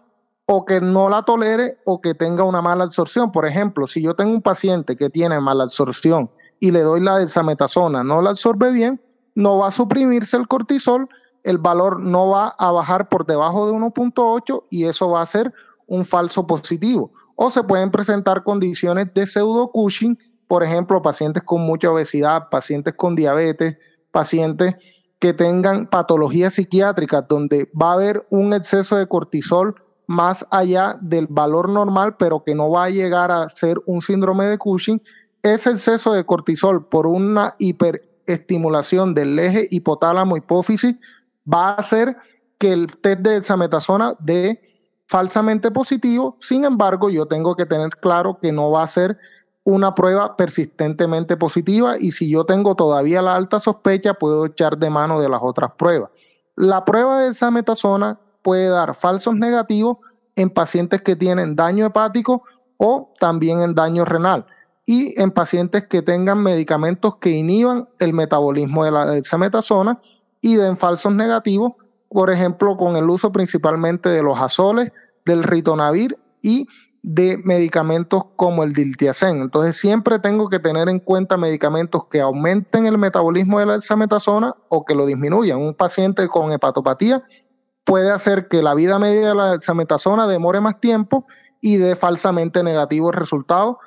o que no la tolere o que tenga una mala absorción. Por ejemplo, si yo tengo un paciente que tiene mala absorción y le doy la dexametasona, no la absorbe bien, no va a suprimirse el cortisol, el valor no va a bajar por debajo de 1.8 y eso va a ser un falso positivo. O se pueden presentar condiciones de pseudo Cushing, por ejemplo, pacientes con mucha obesidad, pacientes con diabetes, pacientes que tengan patologías psiquiátricas donde va a haber un exceso de cortisol más allá del valor normal, pero que no va a llegar a ser un síndrome de Cushing, ese exceso de cortisol por una hiperestimulación del eje hipotálamo hipófisis va a hacer que el test de exametasona dé falsamente positivo. Sin embargo, yo tengo que tener claro que no va a ser una prueba persistentemente positiva y si yo tengo todavía la alta sospecha, puedo echar de mano de las otras pruebas. La prueba de exametasona puede dar falsos negativos en pacientes que tienen daño hepático o también en daño renal y en pacientes que tengan medicamentos que inhiban el metabolismo de la dexametasona y den falsos negativos, por ejemplo, con el uso principalmente de los azoles, del ritonavir y de medicamentos como el diltiazem. Entonces siempre tengo que tener en cuenta medicamentos que aumenten el metabolismo de la dexametasona o que lo disminuyan. Un paciente con hepatopatía puede hacer que la vida media de la dexametasona demore más tiempo y dé falsamente negativos resultados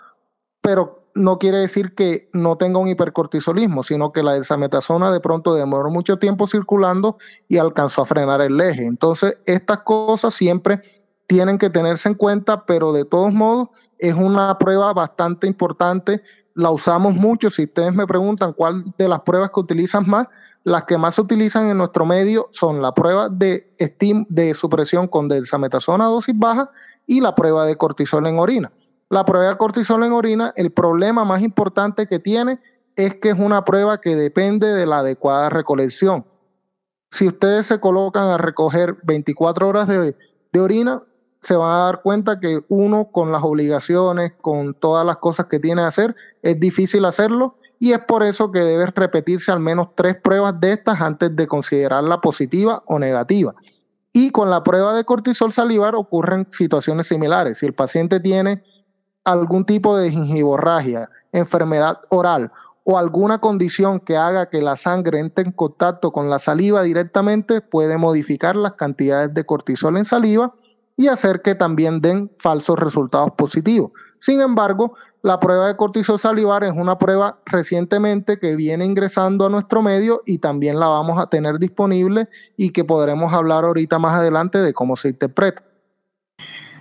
pero no quiere decir que no tenga un hipercortisolismo, sino que la desametasona de pronto demoró mucho tiempo circulando y alcanzó a frenar el eje. Entonces, estas cosas siempre tienen que tenerse en cuenta, pero de todos modos es una prueba bastante importante. La usamos mucho. Si ustedes me preguntan cuál de las pruebas que utilizan más, las que más se utilizan en nuestro medio son la prueba de, de supresión con desametasona a dosis baja y la prueba de cortisol en orina. La prueba de cortisol en orina, el problema más importante que tiene es que es una prueba que depende de la adecuada recolección. Si ustedes se colocan a recoger 24 horas de, orina, se van a dar cuenta que uno con las obligaciones, con todas las cosas que tiene que hacer, es difícil hacerlo y es por eso que debe repetirse al menos tres pruebas de estas antes de considerarla positiva o negativa. Y con la prueba de cortisol salivar ocurren situaciones similares. Si el paciente tiene algún tipo de gingivorragia, enfermedad oral o alguna condición que haga que la sangre entre en contacto con la saliva directamente, puede modificar las cantidades de cortisol en saliva y hacer que también den falsos resultados positivos. Sin embargo, la prueba de cortisol salivar es una prueba recientemente que viene ingresando a nuestro medio y también la vamos a tener disponible y que podremos hablar ahorita más adelante de cómo se interpreta.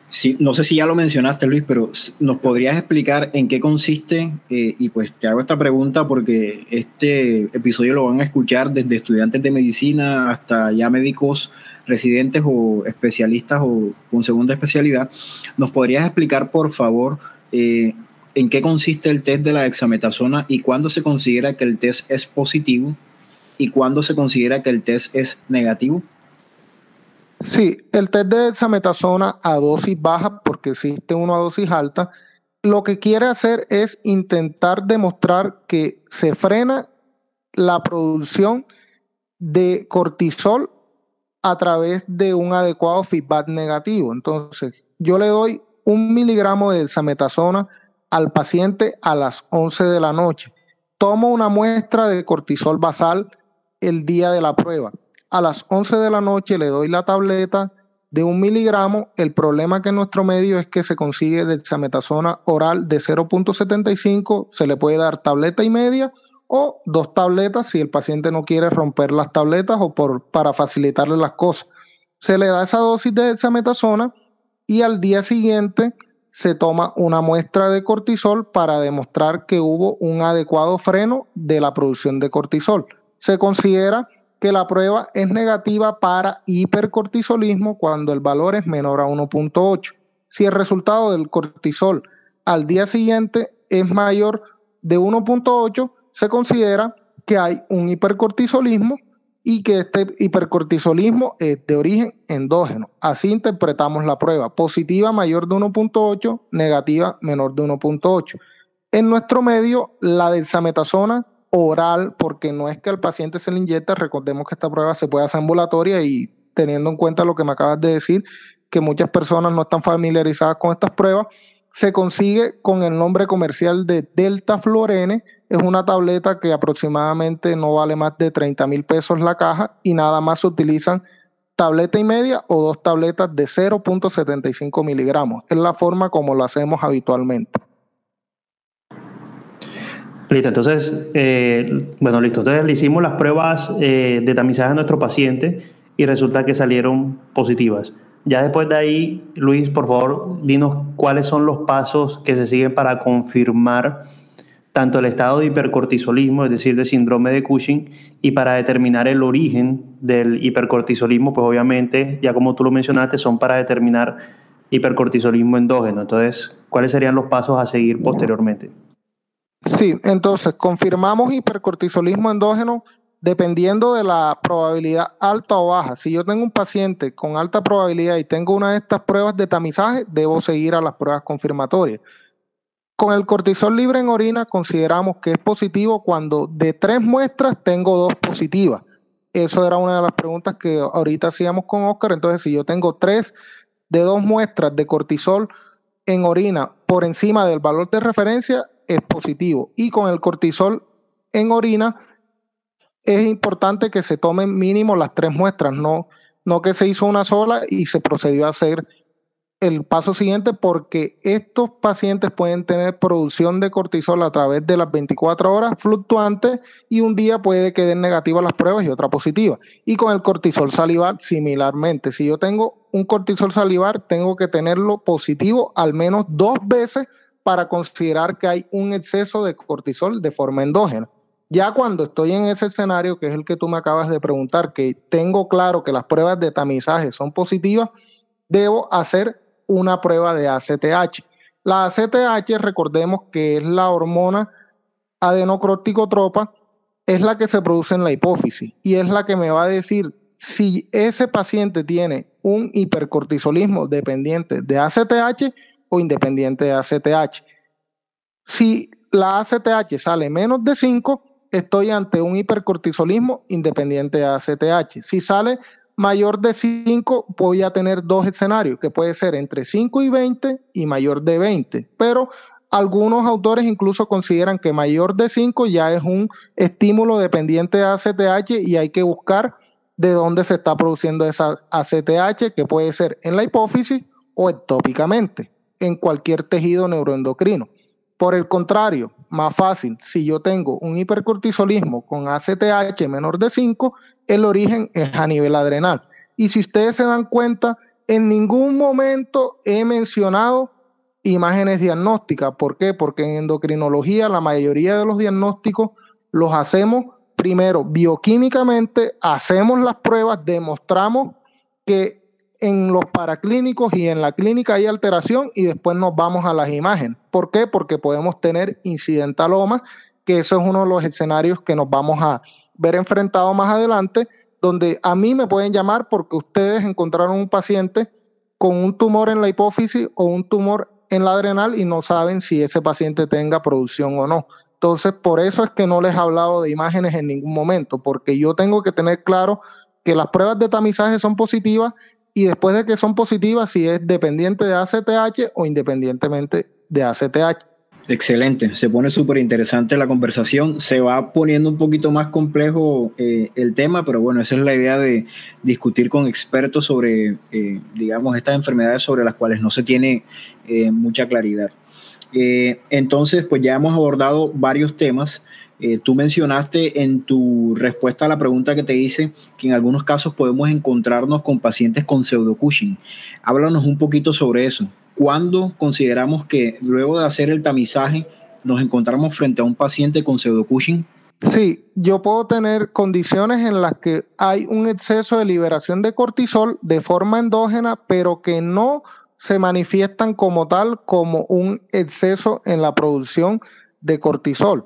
Sí, no sé si ya lo mencionaste, Luis, pero ¿nos podrías explicar en qué consiste? Eh, y pues te hago esta pregunta porque este episodio lo van a escuchar desde estudiantes de medicina hasta ya médicos residentes o especialistas o con segunda especialidad. ¿Nos podrías explicar, por favor, eh, en qué consiste el test de la hexametasona y cuándo se considera que el test es positivo y cuándo se considera que el test es negativo? Sí, el test de dexametasona a dosis baja, porque existe uno a dosis alta, lo que quiere hacer es intentar demostrar que se frena la producción de cortisol a través de un adecuado feedback negativo. Entonces, yo le doy un miligramo de dexametasona al paciente a las 11 de la noche. Tomo una muestra de cortisol basal el día de la prueba a las 11 de la noche le doy la tableta de un miligramo. El problema que en nuestro medio es que se consigue dexametasona oral de 0.75, se le puede dar tableta y media o dos tabletas si el paciente no quiere romper las tabletas o por, para facilitarle las cosas. Se le da esa dosis de dexametasona y al día siguiente se toma una muestra de cortisol para demostrar que hubo un adecuado freno de la producción de cortisol. Se considera que la prueba es negativa para hipercortisolismo cuando el valor es menor a 1.8. Si el resultado del cortisol al día siguiente es mayor de 1.8, se considera que hay un hipercortisolismo y que este hipercortisolismo es de origen endógeno. Así interpretamos la prueba. Positiva mayor de 1.8, negativa menor de 1.8. En nuestro medio, la dexametasona oral, porque no es que al paciente se le inyecta, recordemos que esta prueba se puede hacer ambulatoria y teniendo en cuenta lo que me acabas de decir, que muchas personas no están familiarizadas con estas pruebas, se consigue con el nombre comercial de Delta Florene. Es una tableta que aproximadamente no vale más de 30 mil pesos la caja y nada más se utilizan tableta y media o dos tabletas de 0.75 miligramos. Es la forma como lo hacemos habitualmente. Listo, entonces, eh, bueno, listo. Entonces le hicimos las pruebas eh, de tamizaje a nuestro paciente y resulta que salieron positivas. Ya después de ahí, Luis, por favor, dinos cuáles son los pasos que se siguen para confirmar tanto el estado de hipercortisolismo, es decir, de síndrome de Cushing, y para determinar el origen del hipercortisolismo, pues obviamente, ya como tú lo mencionaste, son para determinar hipercortisolismo endógeno. Entonces, ¿cuáles serían los pasos a seguir posteriormente? Sí, entonces confirmamos hipercortisolismo endógeno dependiendo de la probabilidad alta o baja. Si yo tengo un paciente con alta probabilidad y tengo una de estas pruebas de tamizaje, debo seguir a las pruebas confirmatorias. Con el cortisol libre en orina consideramos que es positivo cuando de tres muestras tengo dos positivas. Eso era una de las preguntas que ahorita hacíamos con Oscar. Entonces, si yo tengo tres de dos muestras de cortisol en orina por encima del valor de referencia, es positivo. Y con el cortisol en orina, es importante que se tomen mínimo las tres muestras, no, no que se hizo una sola y se procedió a hacer el paso siguiente porque estos pacientes pueden tener producción de cortisol a través de las 24 horas fluctuantes y un día puede quedar negativa las pruebas y otra positiva. Y con el cortisol salivar similarmente, si yo tengo un cortisol salivar, tengo que tenerlo positivo al menos dos veces para considerar que hay un exceso de cortisol de forma endógena. Ya cuando estoy en ese escenario, que es el que tú me acabas de preguntar, que tengo claro que las pruebas de tamizaje son positivas, debo hacer una prueba de ACTH. La ACTH, recordemos que es la hormona adenocrótico-tropa, es la que se produce en la hipófisis y es la que me va a decir si ese paciente tiene un hipercortisolismo dependiente de ACTH o independiente de ACTH. Si la ACTH sale menos de 5, estoy ante un hipercortisolismo independiente de ACTH. Si sale mayor de 5, voy a tener dos escenarios, que puede ser entre 5 y 20 y mayor de 20. Pero algunos autores incluso consideran que mayor de 5 ya es un estímulo dependiente de ACTH y hay que buscar de dónde se está produciendo esa ACTH, que puede ser en la hipófisis o ectópicamente, en cualquier tejido neuroendocrino. Por el contrario, más fácil, si yo tengo un hipercortisolismo con ACTH menor de 5, el origen es a nivel adrenal. Y si ustedes se dan cuenta, en ningún momento he mencionado imágenes diagnósticas. ¿Por qué? Porque en endocrinología la mayoría de los diagnósticos los hacemos primero bioquímicamente, hacemos las pruebas, demostramos que en los paraclínicos y en la clínica hay alteración y después nos vamos a las imágenes. ¿Por qué? Porque podemos tener incidentaloma, que eso es uno de los escenarios que nos vamos a ver enfrentados más adelante, donde a mí me pueden llamar porque ustedes encontraron un paciente con un tumor en la hipófisis o un tumor en la adrenal y no saben si ese paciente tenga producción o no. Entonces, por eso es que no les he hablado de imágenes en ningún momento, porque yo tengo que tener claro que las pruebas de tamizaje son positivas y después de que son positivas, si es dependiente de ACTH o independientemente de ACTH. Excelente, se pone súper interesante la conversación, se va poniendo un poquito más complejo eh, el tema, pero bueno, esa es la idea de discutir con expertos sobre, eh, digamos, estas enfermedades sobre las cuales no se tiene eh, mucha claridad. entonces, pues ya hemos abordado varios temas. Eh, tú mencionaste en tu respuesta a la pregunta que te hice que en algunos casos podemos encontrarnos con pacientes con pseudo Cushing. Háblanos un poquito sobre eso. ¿cuándo consideramos que luego de hacer el tamizaje nos encontramos frente a un paciente con pseudocushing? Sí, yo puedo tener condiciones en las que hay un exceso de liberación de cortisol de forma endógena, pero que no se manifiestan como tal como un exceso en la producción de cortisol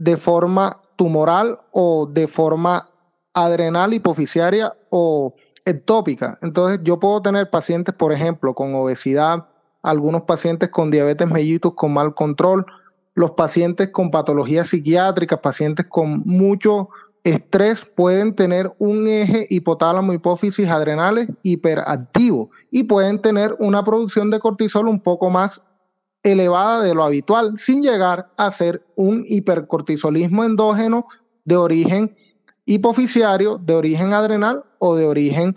de forma tumoral o de forma adrenal hipoficiaria o ectópica. Entonces yo puedo tener pacientes, por ejemplo, con obesidad, algunos pacientes con diabetes mellitus con mal control, los pacientes con patologías psiquiátricas, pacientes con mucho estrés pueden tener un eje hipotálamo hipófisis adrenales hiperactivo y pueden tener una producción de cortisol un poco más elevada de lo habitual sin llegar a ser un hipercortisolismo endógeno de origen hipoficiario, de origen adrenal o de origen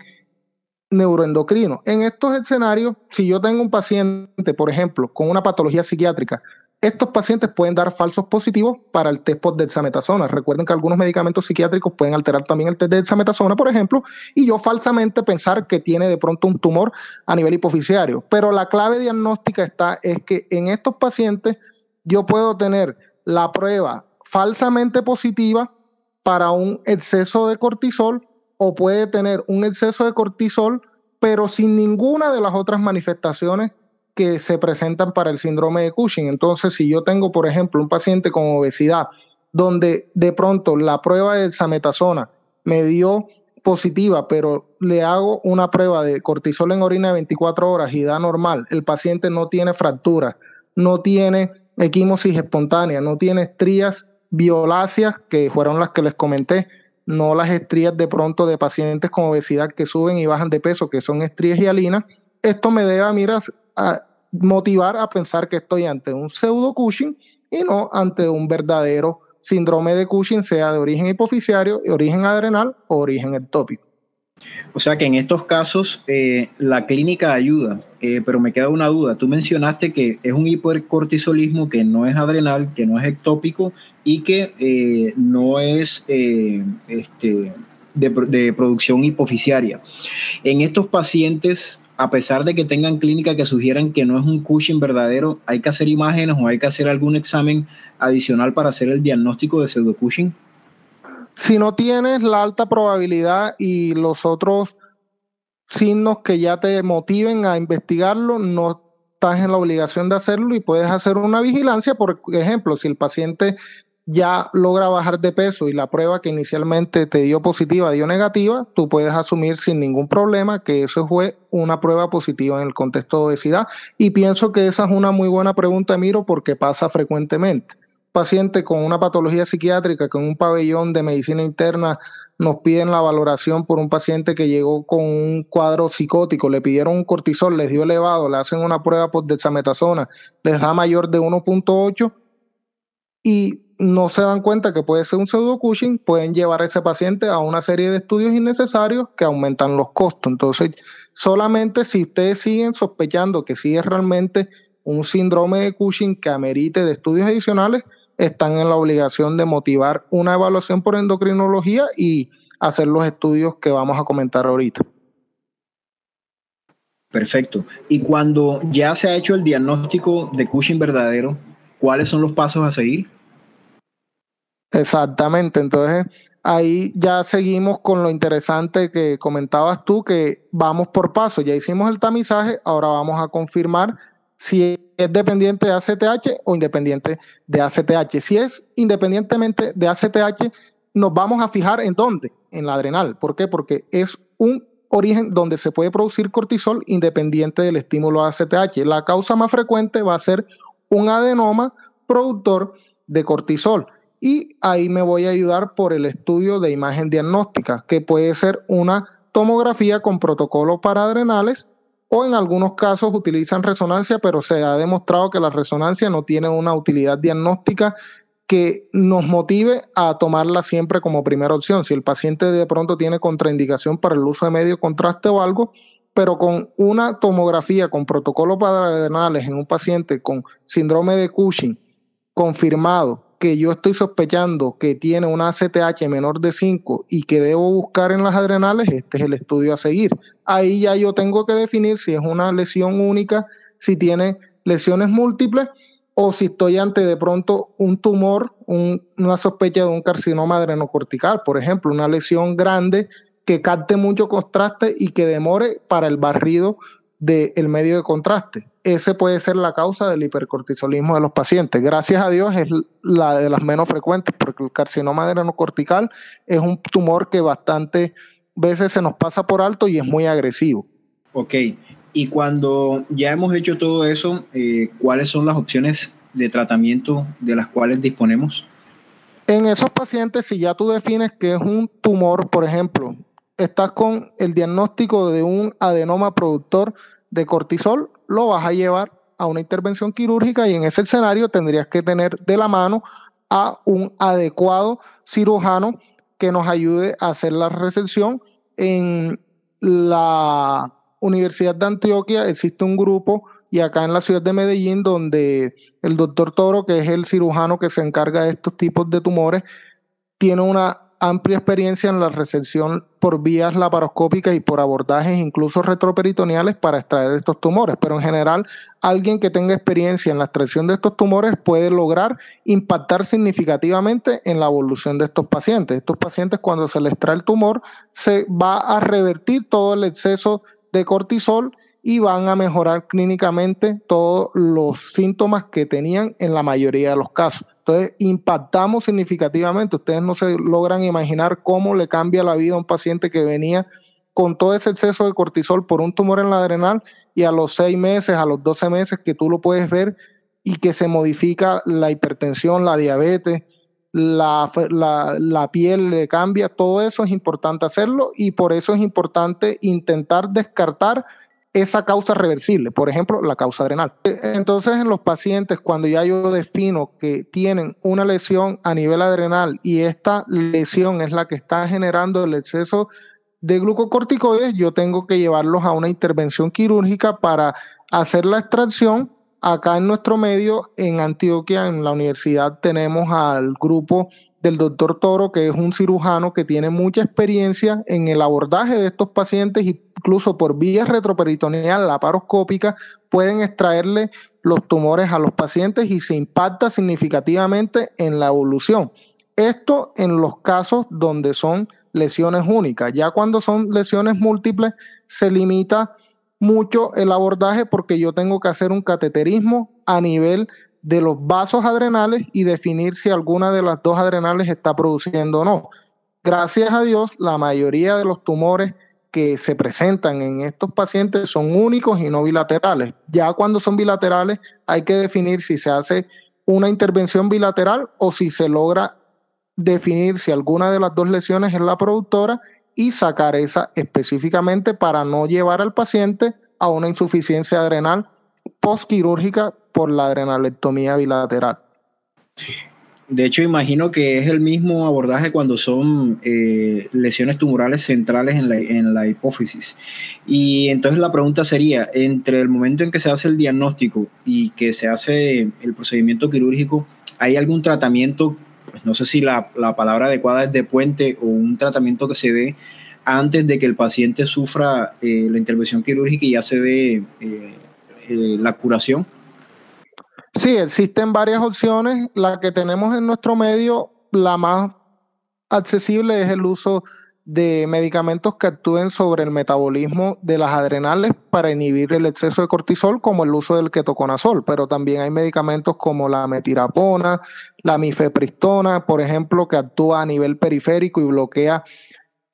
neuroendocrino. En estos escenarios, si yo tengo un paciente, por ejemplo, con una patología psiquiátrica estos pacientes pueden dar falsos positivos para el test de dexametasona. Recuerden que algunos medicamentos psiquiátricos pueden alterar también el test de dexametasona, por ejemplo, y yo falsamente pensar que tiene de pronto un tumor a nivel hipoficiario. Pero la clave diagnóstica está es que en estos pacientes yo puedo tener la prueba falsamente positiva para un exceso de cortisol o puede tener un exceso de cortisol pero sin ninguna de las otras manifestaciones que se presentan para el síndrome de Cushing. Entonces, si yo tengo, por ejemplo, un paciente con obesidad, donde de pronto la prueba de sametasona me dio positiva, pero le hago una prueba de cortisol en orina de 24 horas y da normal, el paciente no tiene fractura, no tiene equimosis espontánea, no tiene estrías violáceas, que fueron las que les comenté, no las estrías de pronto de pacientes con obesidad que suben y bajan de peso, que son estrías hialinas, esto me debe, mira, motivar a pensar que estoy ante un pseudo Cushing y no ante un verdadero síndrome de Cushing, sea de origen hipoficiario, de origen adrenal o origen ectópico. O sea que en estos casos eh, la clínica ayuda, eh, pero me queda una duda. Tú mencionaste que es un hipercortisolismo que no es adrenal, que no es ectópico y que eh, no es este, de, de producción hipoficiaria. En estos pacientes a pesar de que tengan clínica que sugieran que no es un Cushing verdadero, hay que hacer imágenes o hay que hacer algún examen adicional para hacer el diagnóstico de pseudo Cushing? Si no tienes la alta probabilidad y los otros signos que ya te motiven a investigarlo, no estás en la obligación de hacerlo y puedes hacer una vigilancia. Por ejemplo, si el paciente ya logra bajar de peso y la prueba que inicialmente te dio positiva dio negativa, tú puedes asumir sin ningún problema que eso fue una prueba positiva en el contexto de obesidad. Y pienso que esa es una muy buena pregunta, Miro, porque pasa frecuentemente. Paciente con una patología psiquiátrica, con un pabellón de medicina interna, nos piden la valoración por un paciente que llegó con un cuadro psicótico, le pidieron un cortisol, les dio elevado, le hacen una prueba por dexametasona, les da mayor de 1.8 y no se dan cuenta que puede ser un pseudo Cushing, pueden llevar a ese paciente a una serie de estudios innecesarios que aumentan los costos. Entonces, solamente si ustedes siguen sospechando que sí es realmente un síndrome de Cushing que amerite de estudios adicionales, están en la obligación de motivar una evaluación por endocrinología y hacer los estudios que vamos a comentar ahorita. Perfecto. Y cuando ya se ha hecho el diagnóstico de Cushing verdadero, ¿cuáles son los pasos a seguir? Exactamente, entonces ahí ya seguimos con lo interesante que comentabas tú, que vamos por paso, ya hicimos el tamizaje, ahora vamos a confirmar si es dependiente de ACTH o independiente de ACTH. Si es independientemente de ACTH, nos vamos a fijar en dónde, en la adrenal. ¿Por qué? Porque es un origen donde se puede producir cortisol independiente del estímulo ACTH. La causa más frecuente va a ser un adenoma productor de cortisol y ahí me voy a ayudar por el estudio de imagen diagnóstica, que puede ser una tomografía con protocolo para adrenales o en algunos casos utilizan resonancia, pero se ha demostrado que la resonancia no tiene una utilidad diagnóstica que nos motive a tomarla siempre como primera opción. Si el paciente de pronto tiene contraindicación para el uso de medio contraste o algo, pero con una tomografía con protocolo para adrenales en un paciente con síndrome de Cushing confirmado que yo estoy sospechando que tiene una ACTH menor de 5 y que debo buscar en las adrenales, este es el estudio a seguir. Ahí ya yo tengo que definir si es una lesión única, si tiene lesiones múltiples o si estoy ante de pronto un tumor, una sospecha de un carcinoma adrenocortical, por ejemplo, una lesión grande que capte mucho contraste y que demore para el barrido del medio de contraste. Ese puede ser la causa del hipercortisolismo de los pacientes. Gracias a Dios es la de las menos frecuentes, porque el carcinoma adrenocortical es un tumor que bastante veces se nos pasa por alto y es muy agresivo. Ok, y cuando ya hemos hecho todo eso, eh, ¿cuáles son las opciones de tratamiento de las cuales disponemos? En esos pacientes, si ya tú defines que es un tumor, por ejemplo, estás con el diagnóstico de un adenoma productor de cortisol, lo vas a llevar a una intervención quirúrgica y en ese escenario tendrías que tener de la mano a un adecuado cirujano que nos ayude a hacer la recepción. En la Universidad de Antioquia existe un grupo y acá en la ciudad de Medellín donde el doctor Toro, que es el cirujano que se encarga de estos tipos de tumores, tiene una amplia experiencia en la resección por vías laparoscópicas y por abordajes incluso retroperitoneales para extraer estos tumores. Pero en general, alguien que tenga experiencia en la extracción de estos tumores puede lograr impactar significativamente en la evolución de estos pacientes. Estos pacientes cuando se les extrae el tumor se va a revertir todo el exceso de cortisol y van a mejorar clínicamente todos los síntomas que tenían en la mayoría de los casos. Entonces, impactamos significativamente. Ustedes no se logran imaginar cómo le cambia la vida a un paciente que venía con todo ese exceso de cortisol por un tumor en la adrenal y a los seis meses, a los doce meses que tú lo puedes ver y que se modifica la hipertensión, la diabetes, la, la, la, piel le cambia, todo eso es importante hacerlo y por eso es importante intentar descartar esa causa reversible, por ejemplo, la causa adrenal. Entonces, en los pacientes, cuando ya yo defino que tienen una lesión a nivel adrenal y esta lesión es la que está generando el exceso de glucocorticoides, yo tengo que llevarlos a una intervención quirúrgica para hacer la extracción. Acá en nuestro medio, en Antioquia, en la universidad, tenemos al grupo del doctor Toro, que es un cirujano que tiene mucha experiencia en el abordaje de estos pacientes, incluso por vía retroperitoneal laparoscópica, pueden extraerle los tumores a los pacientes y se impacta significativamente en la evolución. Esto en los casos donde son lesiones únicas. Ya cuando son lesiones múltiples, se limita mucho el abordaje porque yo tengo que hacer un cateterismo a nivel de los vasos adrenales y definir si alguna de las dos adrenales está produciendo o no. Gracias a Dios, la mayoría de los tumores que se presentan en estos pacientes son únicos y no bilaterales. Ya cuando son bilaterales hay que definir si se hace una intervención bilateral o si se logra definir si alguna de las dos lesiones es la productora y sacar esa específicamente para no llevar al paciente a una insuficiencia adrenal postquirúrgica por la adrenalectomía bilateral. De hecho, imagino que es el mismo abordaje cuando son eh, lesiones tumorales centrales en la, en la, hipófisis. Y entonces la pregunta sería, entre el momento en que se hace el diagnóstico y que se hace el procedimiento quirúrgico, ¿hay algún tratamiento, pues no sé si la, la palabra adecuada es de puente o un tratamiento que se dé antes de que el paciente sufra eh, la intervención quirúrgica y ya se dé eh, la curación? Sí, existen varias opciones. La que tenemos en nuestro medio, la más accesible es el uso de medicamentos que actúen sobre el metabolismo de las adrenales para inhibir el exceso de cortisol, como el uso del ketoconazol, pero también hay medicamentos como la metirapona, la mifepristona, por ejemplo, que actúa a nivel periférico y bloquea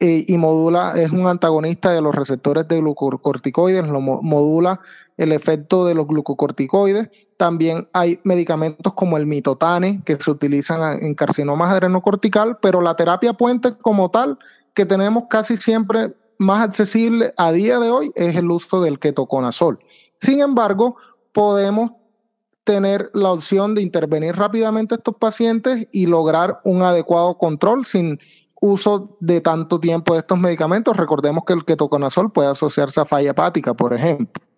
eh, y modula, es un antagonista de los receptores de glucocorticoides, lo modula el efecto de los glucocorticoides. También hay medicamentos como el mitotane que se utilizan en carcinomas adrenocortical, pero la terapia puente como tal que tenemos casi siempre más accesible a día de hoy es el uso del ketoconazol. Sin embargo, podemos tener la opción de intervenir rápidamente a estos pacientes y lograr un adecuado control sin uso de tanto tiempo de estos medicamentos. Recordemos que el ketoconazol puede asociarse a falla hepática, por ejemplo.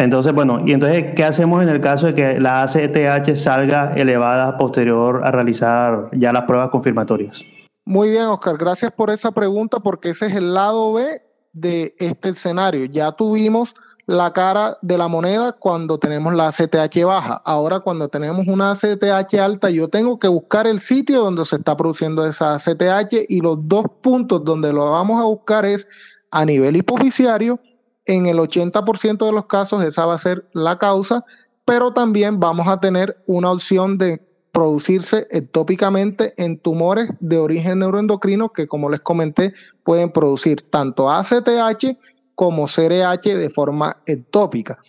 Entonces, bueno, y entonces, ¿qué hacemos en el caso de que la ACTH salga elevada posterior a realizar ya las pruebas confirmatorias? Muy bien, Oscar, gracias por esa pregunta porque ese es el lado B de este escenario. Ya tuvimos la cara de la moneda cuando tenemos la ACTH baja. Ahora cuando tenemos una ACTH alta, yo tengo que buscar el sitio donde se está produciendo esa ACTH y los dos puntos donde lo vamos a buscar es a nivel hipoficiario. En el 80% de los casos esa va a ser la causa, pero también vamos a tener una opción de producirse ectópicamente en tumores de origen neuroendocrino que como les comenté pueden producir tanto ACTH como CRH de forma ectópica.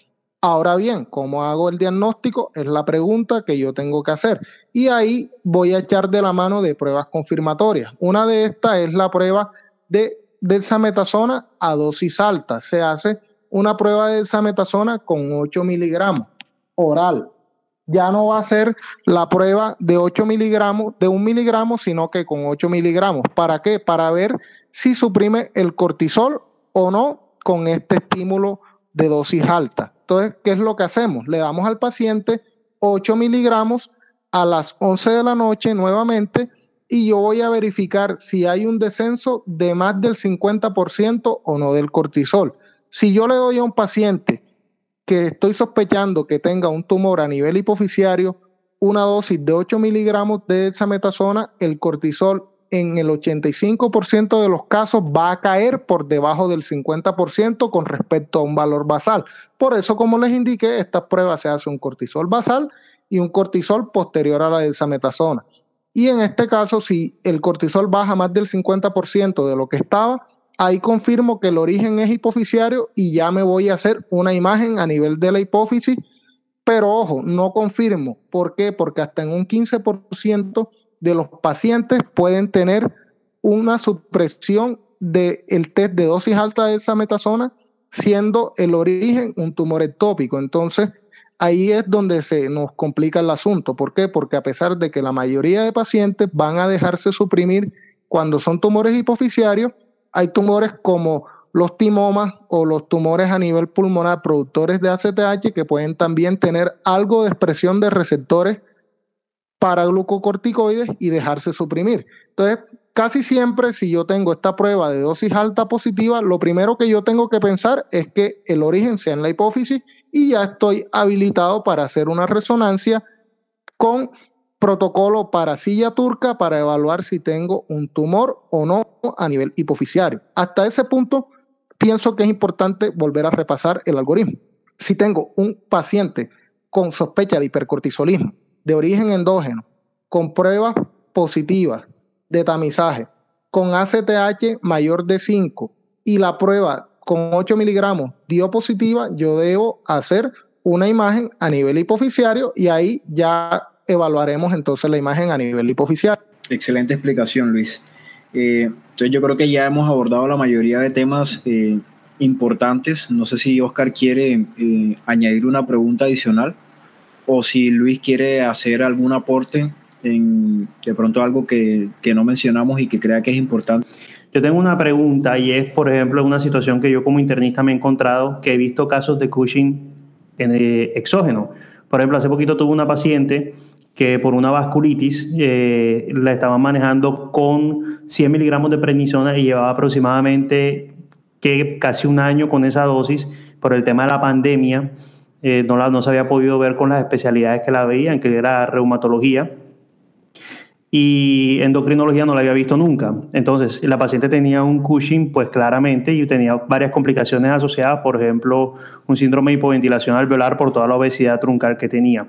Ahora bien, ¿cómo hago el diagnóstico? Es la pregunta que yo tengo que hacer. Y ahí voy a echar de la mano de pruebas confirmatorias. Una de estas es la prueba de dexametasona a dosis alta. Se hace una prueba de dexametasona con 8 miligramos oral. Ya no va a ser la prueba de 8 miligramos, de 1 miligramo, sino que con 8 miligramos. ¿Para qué? Para ver si suprime el cortisol o no con este estímulo de dosis alta. Entonces, ¿qué es lo que hacemos? Le damos al paciente 8 miligramos a las 11 de la noche nuevamente y yo voy a verificar si hay un descenso de más del 50% o no del cortisol. Si yo le doy a un paciente que estoy sospechando que tenga un tumor a nivel hipoficiario, una dosis de 8 miligramos de dexametasona, el cortisol en el 85% de los casos va a caer por debajo del 50% con respecto a un valor basal. Por eso, como les indiqué, estas pruebas se hace un cortisol basal y un cortisol posterior a la dexametasona. Y en este caso, si el cortisol baja más del 50% de lo que estaba, ahí confirmo que el origen es hipofisiario y ya me voy a hacer una imagen a nivel de la hipófisis. Pero ojo, no confirmo. ¿Por qué? Porque hasta en un 15% de los pacientes pueden tener una supresión del test de dosis alta de esa metasona, siendo el origen un tumor ectópico. Entonces, ahí es donde se nos complica el asunto. ¿Por qué? Porque a pesar de que la mayoría de pacientes van a dejarse suprimir cuando son tumores hipoficiarios, hay tumores como los timomas o los tumores a nivel pulmonar productores de ACTH que pueden también tener algo de expresión de receptores para glucocorticoides y dejarse suprimir. Entonces, casi siempre si yo tengo esta prueba de dosis alta positiva, lo primero que yo tengo que pensar es que el origen sea en la hipófisis y ya estoy habilitado para hacer una resonancia con protocolo para silla turca para evaluar si tengo un tumor o no a nivel hipofisiario. Hasta ese punto, pienso que es importante volver a repasar el algoritmo. Si tengo un paciente con sospecha de hipercortisolismo, de origen endógeno, con pruebas positivas de tamizaje, con ACTH mayor de 5 y la prueba con 8 miligramos dio positiva, yo debo hacer una imagen a nivel hipoficiario y ahí ya evaluaremos entonces la imagen a nivel hipoficiario. Excelente explicación, Luis. Eh, entonces yo creo que ya hemos abordado la mayoría de temas eh, importantes. No sé si Oscar quiere eh, añadir una pregunta adicional o si Luis quiere hacer algún aporte de pronto algo que, no mencionamos y que crea que es importante. Yo tengo una pregunta y es, por ejemplo, una situación que yo como internista me he encontrado, que he visto casos de Cushing en eh, exógeno. Por ejemplo, hace poquito tuve una paciente que por una vasculitis eh, la estaban manejando con 100 miligramos de prednisona y llevaba aproximadamente que casi un año con esa dosis por el tema de la pandemia eh, no, la, no se había podido ver con las especialidades que la veían, que era reumatología. Y endocrinología no la había visto nunca. Entonces, la paciente tenía un Cushing, pues claramente, y tenía varias complicaciones asociadas, por ejemplo, un síndrome de hipoventilación alveolar por toda la obesidad truncal que tenía.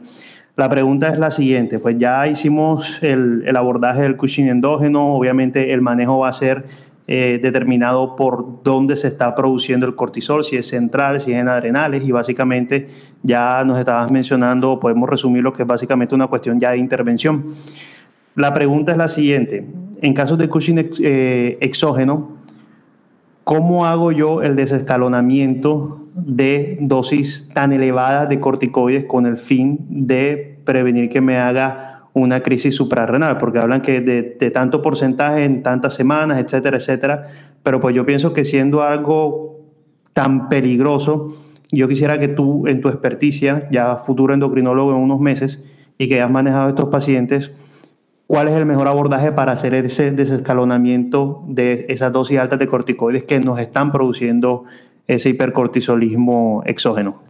La pregunta es la siguiente, pues ya hicimos el, el abordaje del Cushing endógeno, obviamente el manejo va a ser eh, determinado por dónde se está produciendo el cortisol, si es central, si es en adrenales, y básicamente ya nos estabas mencionando, podemos resumir lo que es básicamente una cuestión ya de intervención. La pregunta es la siguiente, en casos de Cushing eh, exógeno, ¿cómo hago yo el desescalonamiento de dosis tan elevadas de corticoides con el fin de prevenir que me haga una crisis suprarrenal, porque hablan que de, tanto porcentaje en tantas semanas, etcétera, etcétera. Pero pues yo pienso que siendo algo tan peligroso, yo quisiera que tú, en tu experticia, ya futuro endocrinólogo en unos meses, y que has manejado estos pacientes, ¿cuál es el mejor abordaje para hacer ese desescalonamiento de esas dosis altas de corticoides que nos están produciendo ese hipercortisolismo exógeno?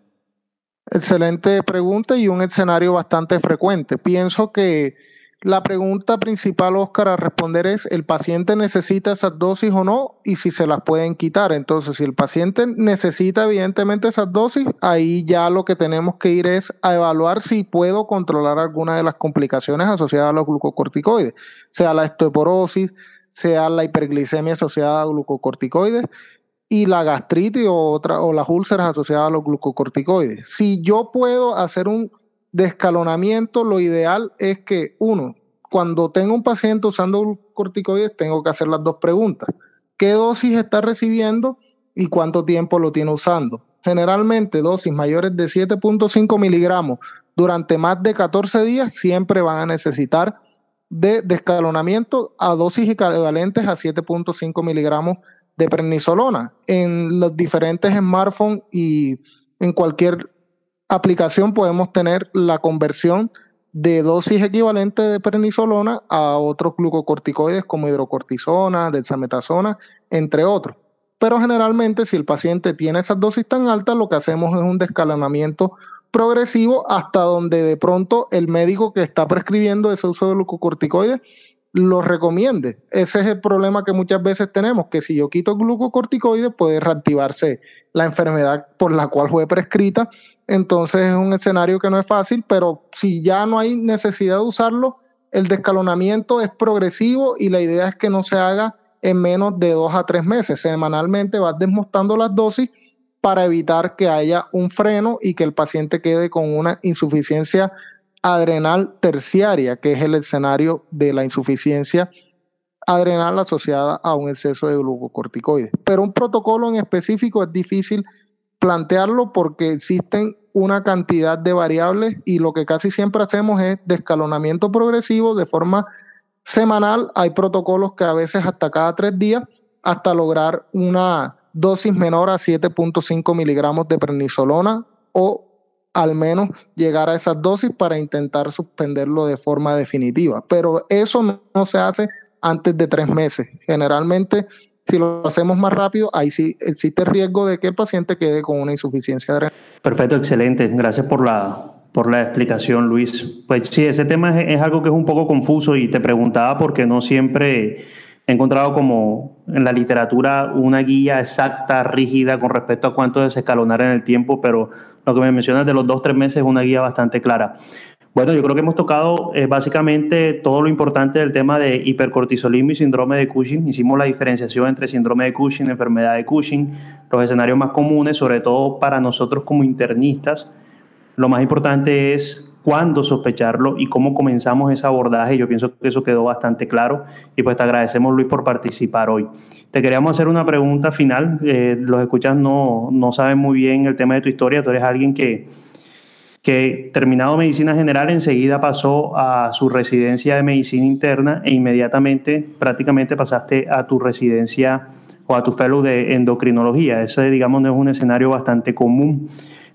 Excelente pregunta y un escenario bastante frecuente. Pienso que la pregunta principal, Oscar, a responder es, ¿el paciente necesita esas dosis o no? Y si se las pueden quitar. Entonces, si el paciente necesita evidentemente esas dosis, ahí ya lo que tenemos que ir es a evaluar si puedo controlar alguna de las complicaciones asociadas a los glucocorticoides, sea la osteoporosis, sea la hiperglicemia asociada a glucocorticoides y la gastritis o, o las úlceras asociadas a los glucocorticoides. Si yo puedo hacer un de escalonamiento, lo ideal es que, uno, cuando tengo un paciente usando corticoides, tengo que hacer las dos preguntas. ¿Qué dosis está recibiendo y cuánto tiempo lo tiene usando? Generalmente dosis mayores de 7.5 miligramos durante más de 14 días siempre van a necesitar de descalonamiento a dosis equivalentes a 7.5 miligramos de prednisolona. En los diferentes smartphones y en cualquier aplicación podemos tener la conversión de dosis equivalente de prednisolona a otros glucocorticoides como hidrocortisona, dexametasona, entre otros. Pero generalmente si el paciente tiene esas dosis tan altas, lo que hacemos es un descalonamiento progresivo hasta donde de pronto el médico que está prescribiendo ese uso de glucocorticoides lo recomiende. Ese es el problema que muchas veces tenemos, que si yo quito glucocorticoides puede reactivarse la enfermedad por la cual fue prescrita. Entonces es un escenario que no es fácil, pero si ya no hay necesidad de usarlo, el descalonamiento es progresivo y la idea es que no se haga en menos de dos a tres meses. Semanalmente vas desmontando las dosis para evitar que haya un freno y que el paciente quede con una insuficiencia adrenal terciaria, que es el escenario de la insuficiencia adrenal asociada a un exceso de glucocorticoides. Pero un protocolo en específico es difícil plantearlo porque existen una cantidad de variables y lo que casi siempre hacemos es descalonamiento progresivo de forma semanal. Hay protocolos que a veces hasta cada tres días, hasta lograr una dosis menor a 7.5 miligramos de prednisolona o al menos llegar a esas dosis para intentar suspenderlo de forma definitiva. Pero eso no, se hace antes de tres meses. Generalmente, si lo hacemos más rápido, ahí sí existe riesgo de que el paciente quede con una insuficiencia adrenal. Perfecto, excelente. Gracias por la, por la explicación, Luis. Pues sí, ese tema es, es algo que es un poco confuso y te preguntaba porque no siempre he encontrado como en la literatura una guía exacta, rígida con respecto a cuánto desescalonar en el tiempo, pero lo que me mencionas de los dos, tres meses es una guía bastante clara. Bueno, yo creo que hemos tocado eh, básicamente todo lo importante del tema de hipercortisolismo y síndrome de Cushing. Hicimos la diferenciación entre síndrome de Cushing, enfermedad de Cushing, los escenarios más comunes, sobre todo para nosotros como internistas. Lo más importante es cuándo sospecharlo y cómo comenzamos ese abordaje. Yo pienso que eso quedó bastante claro y pues te agradecemos Luis por participar hoy. Te queríamos hacer una pregunta final. Eh, los escuchas no, no saben muy bien el tema de tu historia. Tú eres alguien que, que terminado medicina general enseguida pasó a su residencia de medicina interna e inmediatamente prácticamente pasaste a tu residencia o a tu fellow de endocrinología. Ese digamos no es un escenario bastante común.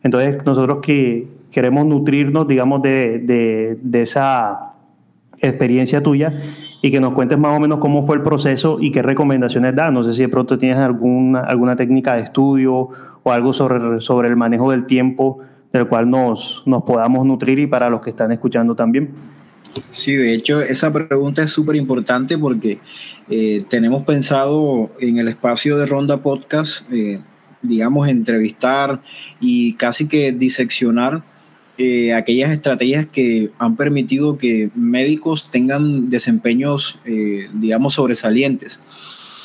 Entonces nosotros que queremos nutrirnos, digamos, de, esa experiencia tuya y que nos cuentes más o menos cómo fue el proceso y qué recomendaciones da. No sé si de pronto tienes alguna, alguna técnica de estudio o algo sobre, sobre el manejo del tiempo del cual nos, nos podamos nutrir y para los que están escuchando también. Sí, de hecho, esa pregunta es súper importante porque eh, tenemos pensado en el espacio de Ronda Podcast, eh, digamos, entrevistar y casi que diseccionar eh, aquellas estrategias que han permitido que médicos tengan desempeños, eh, digamos, sobresalientes.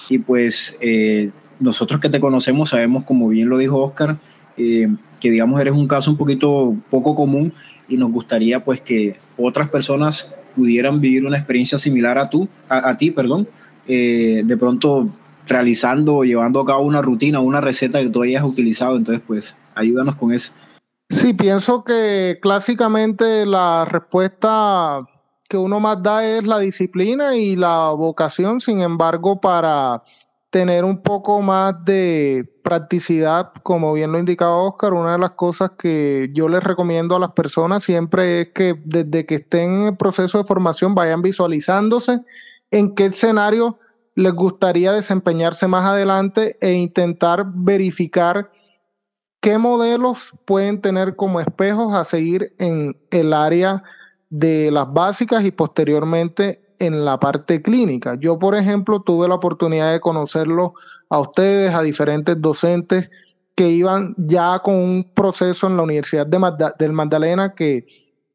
Y pues eh, nosotros que te conocemos sabemos, como bien lo dijo Oscar, que digamos eres un caso un poquito poco común y nos gustaría pues que otras personas pudieran vivir una experiencia similar a, tú, a, ti, perdón, de pronto realizando o llevando a cabo una rutina, una receta que tú hayas utilizado. Entonces, pues, ayúdanos con eso. Sí, pienso que clásicamente la respuesta que uno más da es la disciplina y la vocación, sin embargo, para tener un poco más de practicidad, como bien lo indicaba Oscar, una de las cosas que yo les recomiendo a las personas siempre es que desde que estén en el proceso de formación vayan visualizándose en qué escenario les gustaría desempeñarse más adelante e intentar verificar qué modelos pueden tener como espejos a seguir en el área de las básicas y posteriormente en la parte clínica. Yo, por ejemplo, tuve la oportunidad de conocerlo a ustedes, a diferentes docentes que iban ya con un proceso en la Universidad de del Magdalena que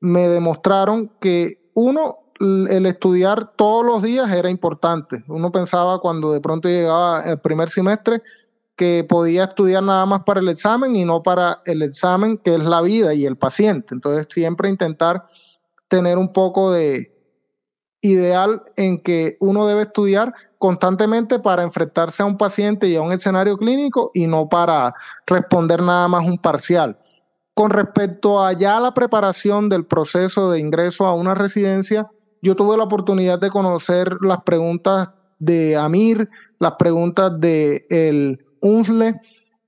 me demostraron que uno, el estudiar todos los días era importante. Uno pensaba cuando de pronto llegaba el primer semestre que podía estudiar nada más para el examen y no para el examen que es la vida y el paciente. Entonces siempre intentar tener un poco de ideal en que uno debe estudiar constantemente para enfrentarse a un paciente y a un escenario clínico y no para responder nada más un parcial. Con respecto a ya la preparación del proceso de ingreso a una residencia, yo tuve la oportunidad de conocer las preguntas de Amir, las preguntas de el UNSLE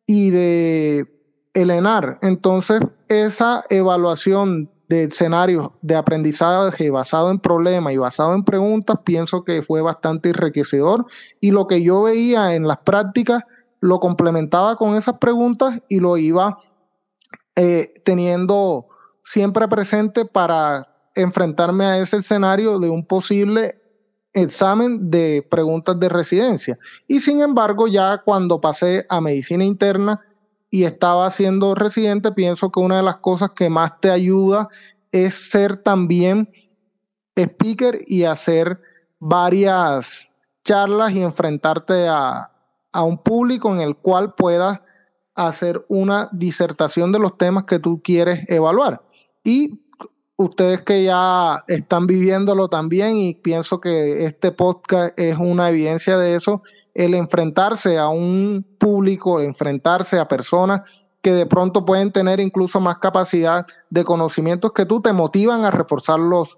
y de Elenar. Entonces, esa evaluación de escenarios de aprendizaje basado en problemas y basado en preguntas, pienso que fue bastante enriquecedor y lo que yo veía en las prácticas lo complementaba con esas preguntas y lo iba eh, teniendo siempre presente para enfrentarme a ese escenario de un posible examen de preguntas de residencia. Y sin embargo, ya cuando pasé a medicina interna y estaba siendo residente, pienso que una de las cosas que más te ayuda es ser también speaker y hacer varias charlas y enfrentarte a, a un público en el cual puedas hacer una disertación de los temas que tú quieres evaluar. Y ustedes que ya están viviéndolo también y pienso que este podcast es una evidencia de eso, el enfrentarse a un público, enfrentarse a personas que de pronto pueden tener incluso más capacidad de conocimientos que tú, te motivan a reforzar los,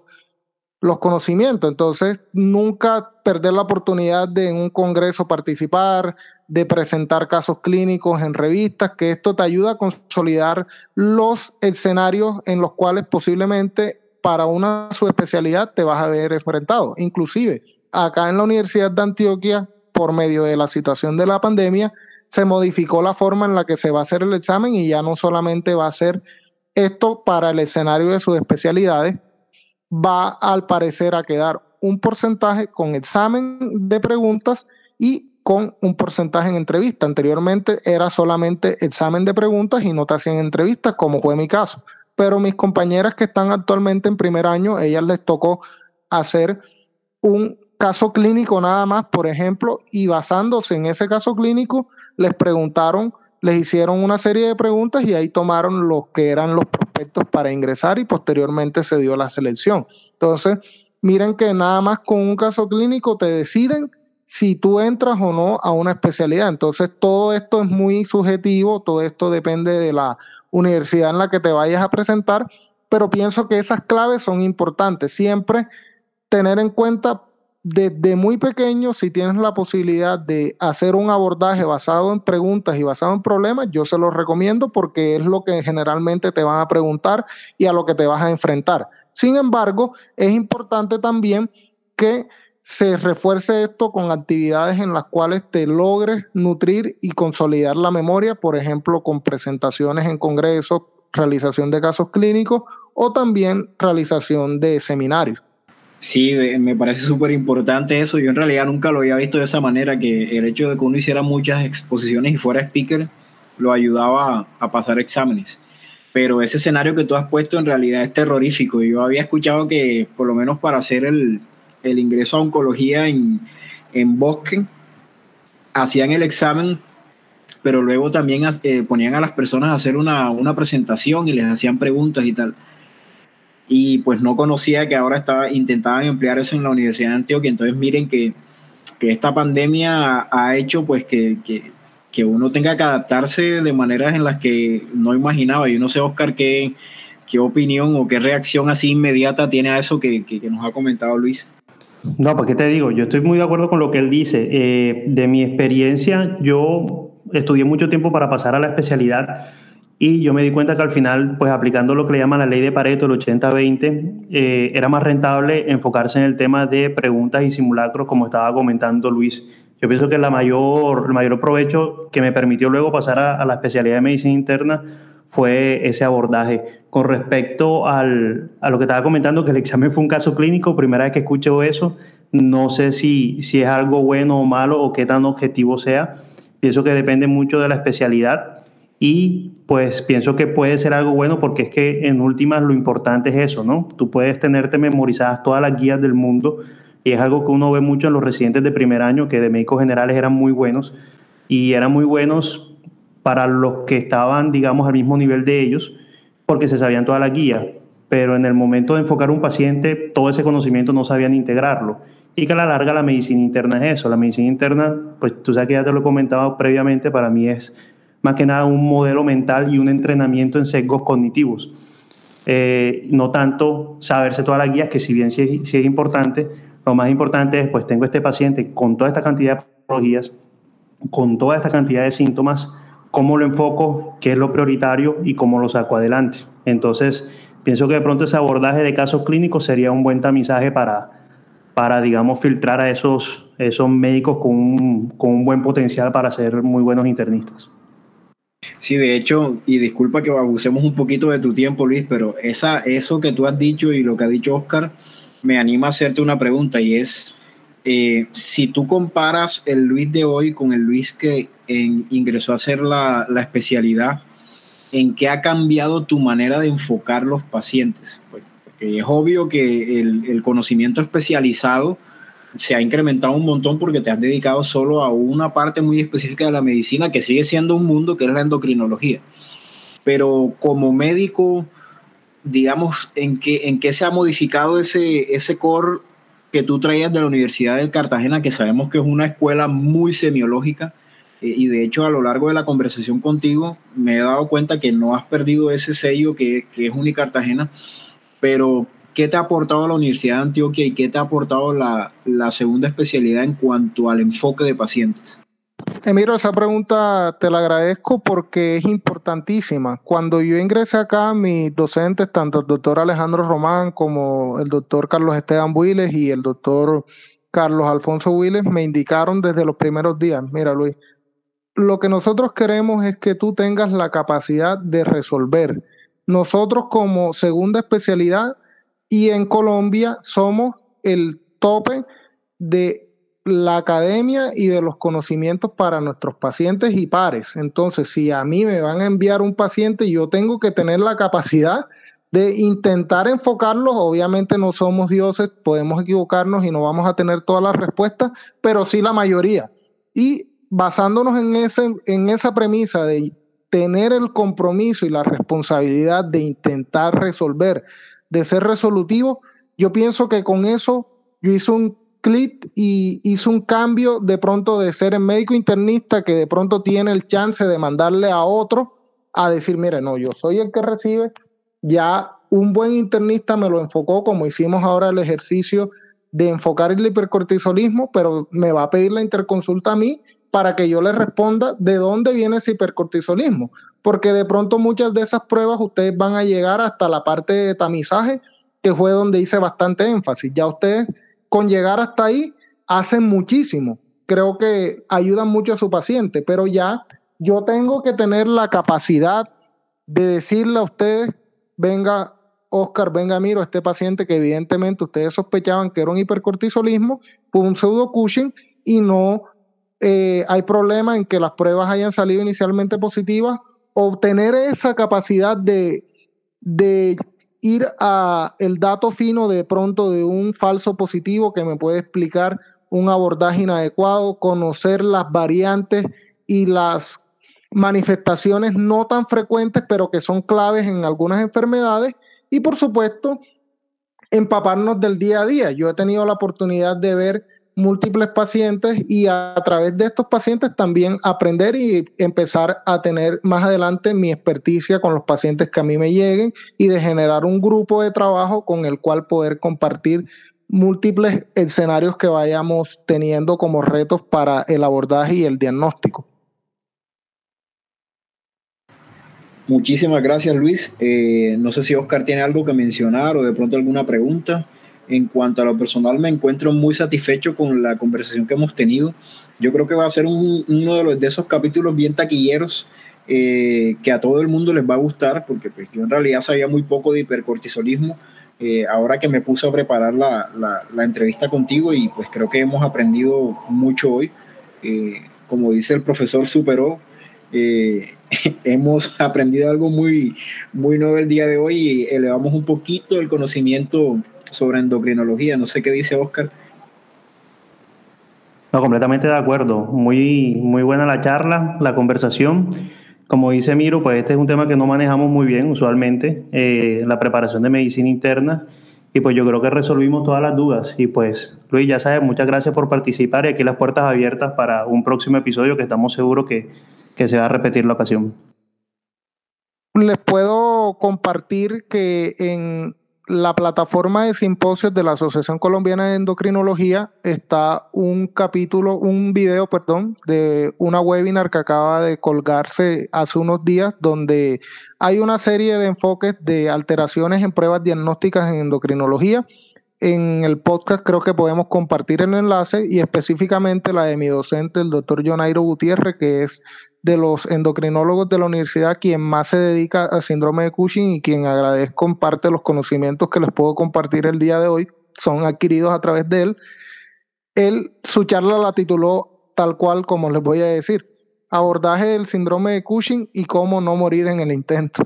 los conocimientos. Entonces, nunca perder la oportunidad de en un congreso participar, de presentar casos clínicos en revistas, que esto te ayuda a consolidar los escenarios en los cuales posiblemente para una subespecialidad te vas a ver enfrentado. Inclusive, acá en la Universidad de Antioquia, por medio de la situación de la pandemia, se modificó la forma en la que se va a hacer el examen y ya no solamente va a ser esto para el escenario de sus especialidades, va al parecer a quedar un porcentaje con examen de preguntas y con un porcentaje en entrevista. Anteriormente era solamente examen de preguntas y no te hacían entrevistas, como fue mi caso. Pero mis compañeras que están actualmente en primer año, ellas les tocó hacer un caso clínico nada más, por ejemplo, y basándose en ese caso clínico, les preguntaron, les hicieron una serie de preguntas y ahí tomaron los que eran los prospectos para ingresar y posteriormente se dio la selección. Entonces, miren que nada más con un caso clínico te deciden si tú entras o no a una especialidad. Entonces, todo esto es muy subjetivo, todo esto depende de la universidad en la que te vayas a presentar, pero pienso que esas claves son importantes. Siempre tener en cuenta desde muy pequeño, si tienes la posibilidad de hacer un abordaje basado en preguntas y basado en problemas, yo se lo recomiendo porque es lo que generalmente te van a preguntar y a lo que te vas a enfrentar. Sin embargo, es importante también que se refuerce esto con actividades en las cuales te logres nutrir y consolidar la memoria, por ejemplo, con presentaciones en congresos, realización de casos clínicos o también realización de seminarios. Sí, me parece súper importante eso. Yo en realidad nunca lo había visto de esa manera, que el hecho de que uno hiciera muchas exposiciones y fuera speaker lo ayudaba a, pasar exámenes. Pero ese escenario que tú has puesto en realidad es terrorífico. Yo había escuchado que por lo menos para hacer el, ingreso a oncología en, en Bosque, hacían el examen, pero luego también eh, ponían a las personas a hacer una, una presentación y les hacían preguntas y tal y pues no conocía que ahora estaba, intentaban emplear eso en la Universidad de Antioquia. Entonces miren que, que esta pandemia ha, hecho pues que, que, que, uno tenga que adaptarse de maneras en las que no imaginaba. Yo no sé, Oscar, qué, qué opinión o qué reacción así inmediata tiene a eso que, que nos ha comentado Luis. No, pues qué te digo, yo estoy muy de acuerdo con lo que él dice. Eh, de mi experiencia, yo estudié mucho tiempo para pasar a la especialidad Y yo me di cuenta que al final, pues aplicando lo que le llaman la ley de Pareto, el 80-20, eh, era más rentable enfocarse en el tema de preguntas y simulacros, como estaba comentando Luis. Yo pienso que la mayor, el mayor provecho que me permitió luego pasar a, a la especialidad de medicina interna fue ese abordaje. Con respecto al, a lo que estaba comentando, que el examen fue un caso clínico, primera vez que escucho eso, no sé si, si es algo bueno o malo o qué tan objetivo sea. Pienso que depende mucho de la especialidad y pues pienso que puede ser algo bueno porque es que en últimas lo importante es eso, ¿no? Tú puedes tenerte memorizadas todas las guías del mundo y es algo que uno ve mucho en los residentes de primer año que de médicos generales eran muy buenos y eran muy buenos para los que estaban, digamos, al mismo nivel de ellos porque se sabían todas las guías, pero en el momento de enfocar un paciente todo ese conocimiento no sabían integrarlo y que a la larga la medicina interna es eso. La medicina interna, pues tú sabes que ya te lo he comentado previamente, para mí es más que nada un modelo mental y un entrenamiento en sesgos cognitivos. Eh, no tanto saberse todas las guías, que si bien sí, es importante, lo más importante es, pues tengo este paciente con toda esta cantidad de patologías, con toda esta cantidad de síntomas, cómo lo enfoco, qué es lo prioritario y cómo lo saco adelante. Entonces, pienso que de pronto ese abordaje de casos clínicos sería un buen tamizaje para, para, digamos, filtrar a esos, esos médicos con un, con un buen potencial para ser muy buenos internistas. Sí, de hecho, y disculpa que abusemos un poquito de tu tiempo, Luis, pero esa, eso que tú has dicho y lo que ha dicho Oscar me anima a hacerte una pregunta y es, eh, si tú comparas el Luis de hoy con el Luis que en, ingresó a hacer la, especialidad, ¿en qué ha cambiado tu manera de enfocar los pacientes? Pues, porque es obvio que el conocimiento especializado se ha incrementado un montón porque te has dedicado solo a una parte muy específica de la medicina que sigue siendo un mundo que es la endocrinología. Pero como médico, digamos, ¿en qué, en qué se ha modificado ese, ese core que tú traías de la Universidad de Cartagena, que sabemos que es una escuela muy semiológica? Eh, y de hecho, a lo largo de la conversación contigo, me he dado cuenta que no has perdido ese sello que, que es Unicartagena, pero ¿Qué te ha aportado la Universidad de Antioquia y qué te ha aportado la, segunda especialidad en cuanto al enfoque de pacientes? Emiro, esa pregunta te la agradezco porque es importantísima. Cuando yo ingresé acá, mis docentes, tanto el doctor Alejandro Román como el doctor Carlos Esteban Builes y el doctor Carlos Alfonso Willes, me indicaron desde los primeros días, mira Luis, lo que nosotros queremos es que tú tengas la capacidad de resolver. Nosotros como segunda especialidad y en Colombia somos el tope de la academia y de los conocimientos para nuestros pacientes y pares. Entonces, si a mí me van a enviar un paciente, yo tengo que tener la capacidad de intentar enfocarlos. Obviamente no somos dioses, podemos equivocarnos y no vamos a tener todas las respuestas, pero sí la mayoría. Y basándonos en, ese, en esa premisa de tener el compromiso y la responsabilidad de intentar resolver de ser resolutivo, yo pienso que con eso yo hice un clic y hice un cambio de pronto de ser el médico internista que de pronto tiene el chance de mandarle a otro a decir, mire, no, yo soy el que recibe, ya un buen internista me lo enfocó como hicimos ahora el ejercicio de enfocar el hipercortisolismo, pero me va a pedir la interconsulta a mí para que yo le responda de dónde viene ese hipercortisolismo porque de pronto muchas de esas pruebas ustedes van a llegar hasta la parte de tamizaje, que fue donde hice bastante énfasis. Ya ustedes con llegar hasta ahí hacen muchísimo. Creo que ayudan mucho a su paciente, pero ya yo tengo que tener la capacidad de decirle a ustedes, venga, Oscar, venga, miro, este paciente que evidentemente ustedes sospechaban que era un hipercortisolismo, fue un pseudo Cushing y no eh, hay problema en que las pruebas hayan salido inicialmente positivas obtener esa capacidad de, ir a el dato fino de pronto de un falso positivo que me puede explicar un abordaje inadecuado, conocer las variantes y las manifestaciones no tan frecuentes, pero que son claves en algunas enfermedades. Y por supuesto, empaparnos del día a día. Yo he tenido la oportunidad de ver múltiples pacientes y a, través de estos pacientes también aprender y empezar a tener más adelante mi experticia con los pacientes que a mí me lleguen y de generar un grupo de trabajo con el cual poder compartir múltiples escenarios que vayamos teniendo como retos para el abordaje y el diagnóstico. Muchísimas gracias Luis. Eh, no sé si Oscar tiene algo que mencionar o de pronto alguna pregunta. En cuanto a lo personal, me encuentro muy satisfecho con la conversación que hemos tenido. Yo creo que va a ser uno de, los, de esos capítulos bien taquilleros eh, que a todo el mundo les va a gustar, porque pues, yo en realidad sabía muy poco de hipercortisolismo. Eh, ahora que me puse a preparar la, la, entrevista contigo y pues creo que hemos aprendido mucho hoy. Eh, como dice el profesor Superó, [laughs] hemos aprendido algo muy, muy nuevo el día de hoy y elevamos un poquito el conocimiento sobre endocrinología. No sé qué dice Oscar. No, completamente de acuerdo. Muy, muy buena la charla, la conversación. Como dice Miro, pues este es un tema que no manejamos muy bien usualmente, eh, la preparación de medicina interna. Y pues yo creo que resolvimos todas las dudas. Y pues, Luis, ya sabes, muchas gracias por participar y aquí las puertas abiertas para un próximo episodio que estamos seguros que, que se va a repetir la ocasión. Les puedo compartir que en la plataforma de simposios de la Asociación Colombiana de Endocrinología está un capítulo, un video, perdón, de una webinar que acaba de colgarse hace unos días donde hay una serie de enfoques de alteraciones en pruebas diagnósticas en endocrinología. En el podcast creo que podemos compartir el enlace y específicamente la de mi docente, el doctor Jonairo Gutiérrez, que es de los endocrinólogos de la universidad quien más se dedica al síndrome de Cushing y quien agradezco en parte los conocimientos que les puedo compartir el día de hoy, son adquiridos a través de él. Él su charla la tituló tal cual como les voy a decir, abordaje del síndrome de Cushing y cómo no morir en el intento.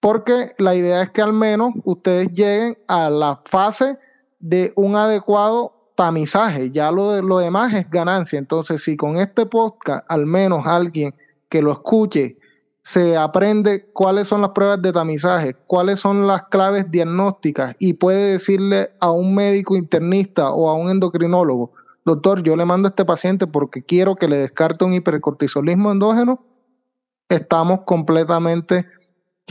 Porque la idea es que al menos ustedes lleguen a la fase de un adecuado tamizaje, ya lo, lo demás es ganancia. Entonces, si con este podcast al menos alguien que lo escuche se aprende cuáles son las pruebas de tamizaje, cuáles son las claves diagnósticas y puede decirle a un médico internista o a un endocrinólogo, doctor, yo le mando a este paciente porque quiero que le descarte un hipercortisolismo endógeno, estamos completamente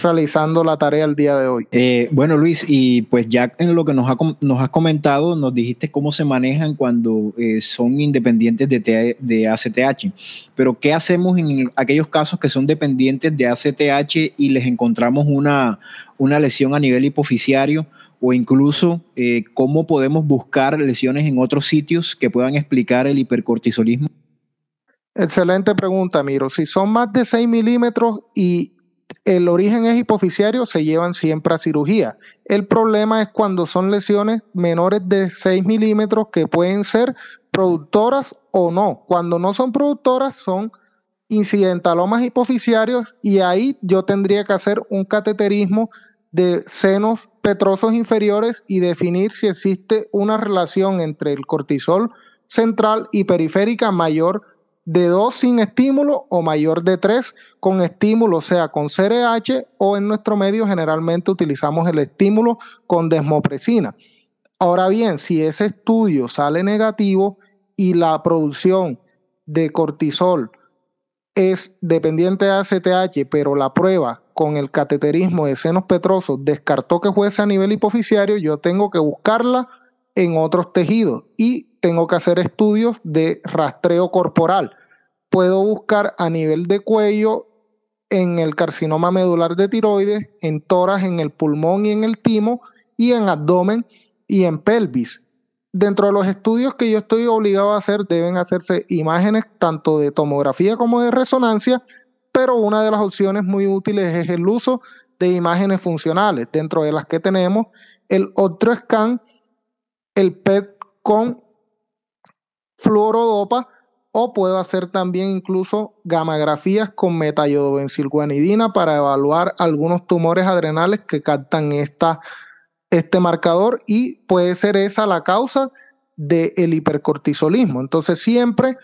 realizando la tarea el día de hoy. Eh, bueno, Luis, y pues ya en lo que nos, nos has comentado, nos dijiste cómo se manejan cuando eh, son independientes de, de ACTH, pero ¿qué hacemos en aquellos casos que son dependientes de ACTH y les encontramos una, una lesión a nivel hipoficiario? o incluso eh, cómo podemos buscar lesiones en otros sitios que puedan explicar el hipercortisolismo? Excelente pregunta, Miro. Si son más de 6 milímetros y el origen es hipoficiario, se llevan siempre a cirugía. El problema es cuando son lesiones menores de 6 milímetros que pueden ser productoras o no. Cuando no son productoras son incidentalomas hipoficiarios y ahí yo tendría que hacer un cateterismo de senos petrosos inferiores y definir si existe una relación entre el cortisol central y periférica mayor de 2 sin estímulo o mayor de 3 con estímulo, sea con CRH o en nuestro medio generalmente utilizamos el estímulo con desmopresina. Ahora bien, si ese estudio sale negativo y la producción de cortisol es dependiente de ACTH, pero la prueba con el cateterismo de senos petrosos descartó que fuese a nivel hipoficiario, yo tengo que buscarla en otros tejidos y tengo que hacer estudios de rastreo corporal. Puedo buscar a nivel de cuello en el carcinoma medular de tiroides, en toras, en el pulmón y en el timo, y en abdomen y en pelvis. Dentro de los estudios que yo estoy obligado a hacer, deben hacerse imágenes tanto de tomografía como de resonancia, pero una de las opciones muy útiles es el uso de imágenes funcionales, dentro de las que tenemos el otro scan, el PET con fluorodopa o puedo hacer también incluso gamografías con metayodobencilguanidina para evaluar algunos tumores adrenales que captan esta, este marcador y puede ser esa la causa del hipercortisolismo. Entonces siempre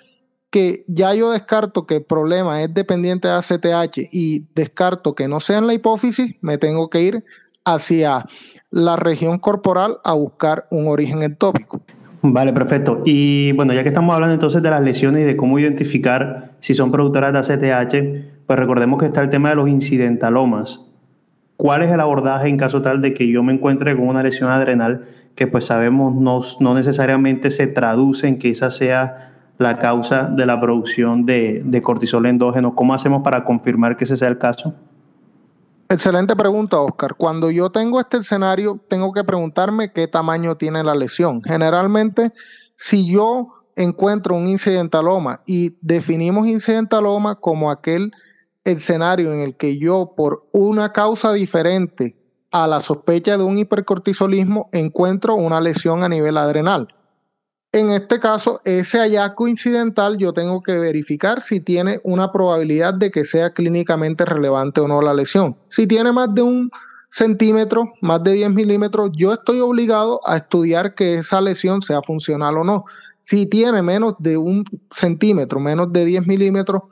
que ya yo descarto que el problema es dependiente de ACTH y descarto que no sea en la hipófisis, me tengo que ir hacia la región corporal a buscar un origen entópico. Vale, perfecto. Y bueno, ya que estamos hablando entonces de las lesiones y de cómo identificar si son productoras de ACTH, pues recordemos que está el tema de los incidentalomas. ¿Cuál es el abordaje en caso tal de que yo me encuentre con una lesión adrenal que pues sabemos no, no necesariamente se traduce en que esa sea la causa de la producción de, de cortisol endógeno? ¿Cómo hacemos para confirmar que ese sea el caso? Excelente pregunta, Oscar. Cuando yo tengo este escenario, tengo que preguntarme qué tamaño tiene la lesión. Generalmente, si yo encuentro un incidentaloma y definimos incidentaloma como aquel escenario en el que yo, por una causa diferente a la sospecha de un hipercortisolismo, encuentro una lesión a nivel adrenal. En este caso, ese hallazgo incidental yo tengo que verificar si tiene una probabilidad de que sea clínicamente relevante o no la lesión. Si tiene más de un centímetro, más de 10 milímetros, yo estoy obligado a estudiar que esa lesión sea funcional o no. Si tiene menos de un centímetro, menos de 10 milímetros,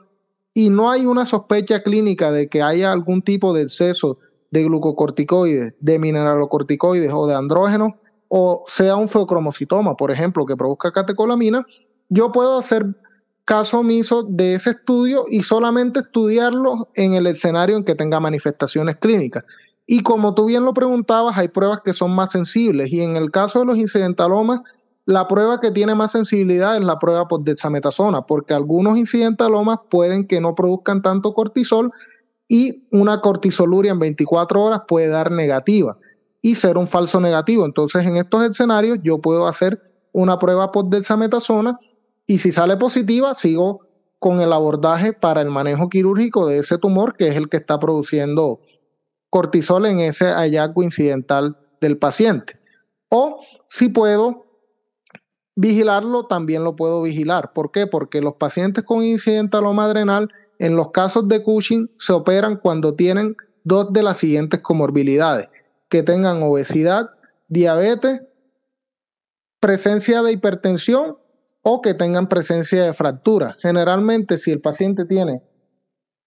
y no hay una sospecha clínica de que haya algún tipo de exceso de glucocorticoides, de mineralocorticoides o de andrógenos, o sea un feocromocitoma, por ejemplo, que produzca catecolamina, yo puedo hacer caso omiso de ese estudio y solamente estudiarlo en el escenario en que tenga manifestaciones clínicas. Y como tú bien lo preguntabas, hay pruebas que son más sensibles y en el caso de los incidentalomas, la prueba que tiene más sensibilidad es la prueba por dexametasona, porque algunos incidentalomas pueden que no produzcan tanto cortisol y una cortisoluria en 24 horas puede dar negativa y ser un falso negativo. Entonces, en estos escenarios yo puedo hacer una prueba por dexametasona y si sale positiva, sigo con el abordaje para el manejo quirúrgico de ese tumor que es el que está produciendo cortisol en ese hallazgo incidental del paciente. O si puedo vigilarlo, también lo puedo vigilar. ¿Por qué? Porque los pacientes con incidentaloma adrenal, en los casos de Cushing, se operan cuando tienen dos de las siguientes comorbilidades, que tengan obesidad, diabetes, presencia de hipertensión o que tengan presencia de fractura. Generalmente, si el paciente tiene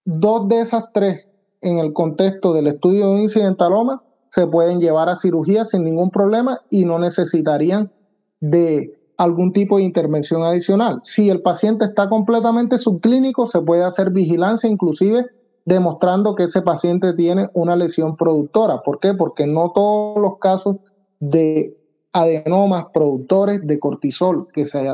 dos de esas tres en el contexto del estudio de un incidentaloma, se pueden llevar a cirugía sin ningún problema y no necesitarían de algún tipo de intervención adicional. Si el paciente está completamente subclínico, se puede hacer vigilancia, inclusive demostrando que ese paciente tiene una lesión productora. ¿Por qué? Porque no todos los casos de adenomas productores de cortisol que se,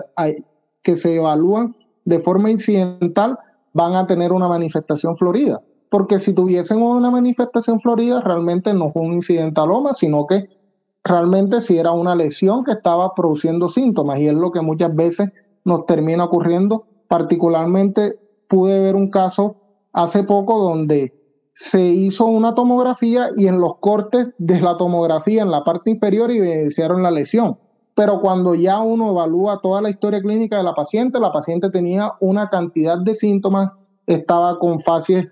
que se evalúan de forma incidental van a tener una manifestación florida. Porque si tuviesen una manifestación florida, realmente no fue un incidentaloma, sino que realmente si era una lesión que estaba produciendo síntomas y es lo que muchas veces nos termina ocurriendo. Particularmente pude ver un caso hace poco donde se hizo una tomografía y en los cortes de la tomografía en la parte inferior evidenciaron la lesión. Pero cuando ya uno evalúa toda la historia clínica de la paciente, la paciente tenía una cantidad de síntomas, estaba con facies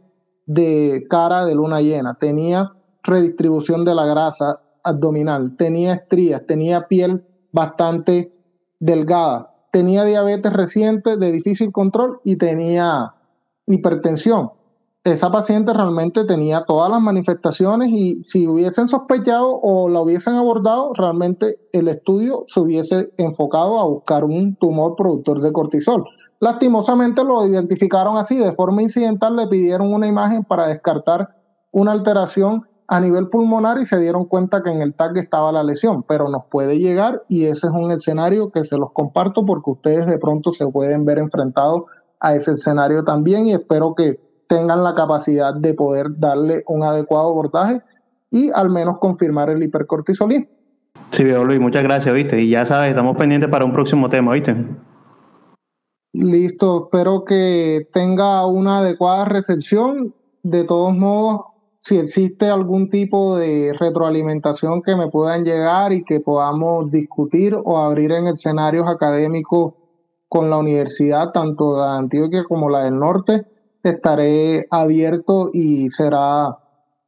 de cara de luna llena, tenía redistribución de la grasa, abdominal, tenía estrías, tenía piel bastante delgada, tenía diabetes reciente de difícil control y tenía hipertensión. Esa paciente realmente tenía todas las manifestaciones y si hubiesen sospechado o la hubiesen abordado, realmente el estudio se hubiese enfocado a buscar un tumor productor de cortisol. Lastimosamente lo identificaron así, de forma incidental le pidieron una imagen para descartar una alteración a nivel pulmonar y se dieron cuenta que en el TAC estaba la lesión, pero nos puede llegar y ese es un escenario que se los comparto porque ustedes de pronto se pueden ver enfrentados a ese escenario también y espero que tengan la capacidad de poder darle un adecuado abordaje y al menos confirmar el hipercortisolismo. Sí, veo Luis, muchas gracias, ¿viste? Y ya sabes, estamos pendientes para un próximo tema, ¿viste? Listo, espero que tenga una adecuada recepción. De todos modos, si existe algún tipo de retroalimentación que me puedan llegar y que podamos discutir o abrir en escenarios académicos con la universidad, tanto de Antioquia como la del norte, estaré abierto y será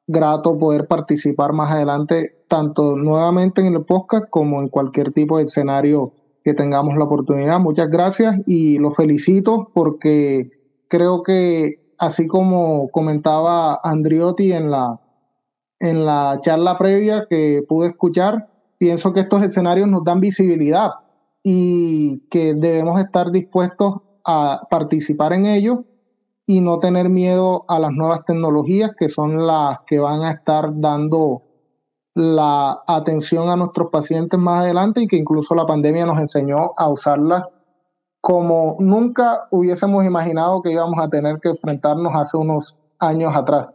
grato poder participar más adelante, tanto nuevamente en el podcast como en cualquier tipo de escenario que tengamos la oportunidad. Muchas gracias y los felicito porque creo que así como comentaba Andriotti en la, en la charla previa que pude escuchar, pienso que estos escenarios nos dan visibilidad y que debemos estar dispuestos a participar en ellos y no tener miedo a las nuevas tecnologías que son las que van a estar dando la atención a nuestros pacientes más adelante y que incluso la pandemia nos enseñó a usarlas como nunca hubiésemos imaginado que íbamos a tener que enfrentarnos hace unos años atrás.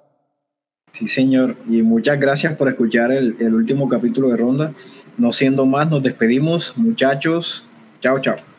Sí, señor. Y muchas gracias por escuchar el, el último capítulo de Ronda. No siendo más, nos despedimos, muchachos. Chao, chao.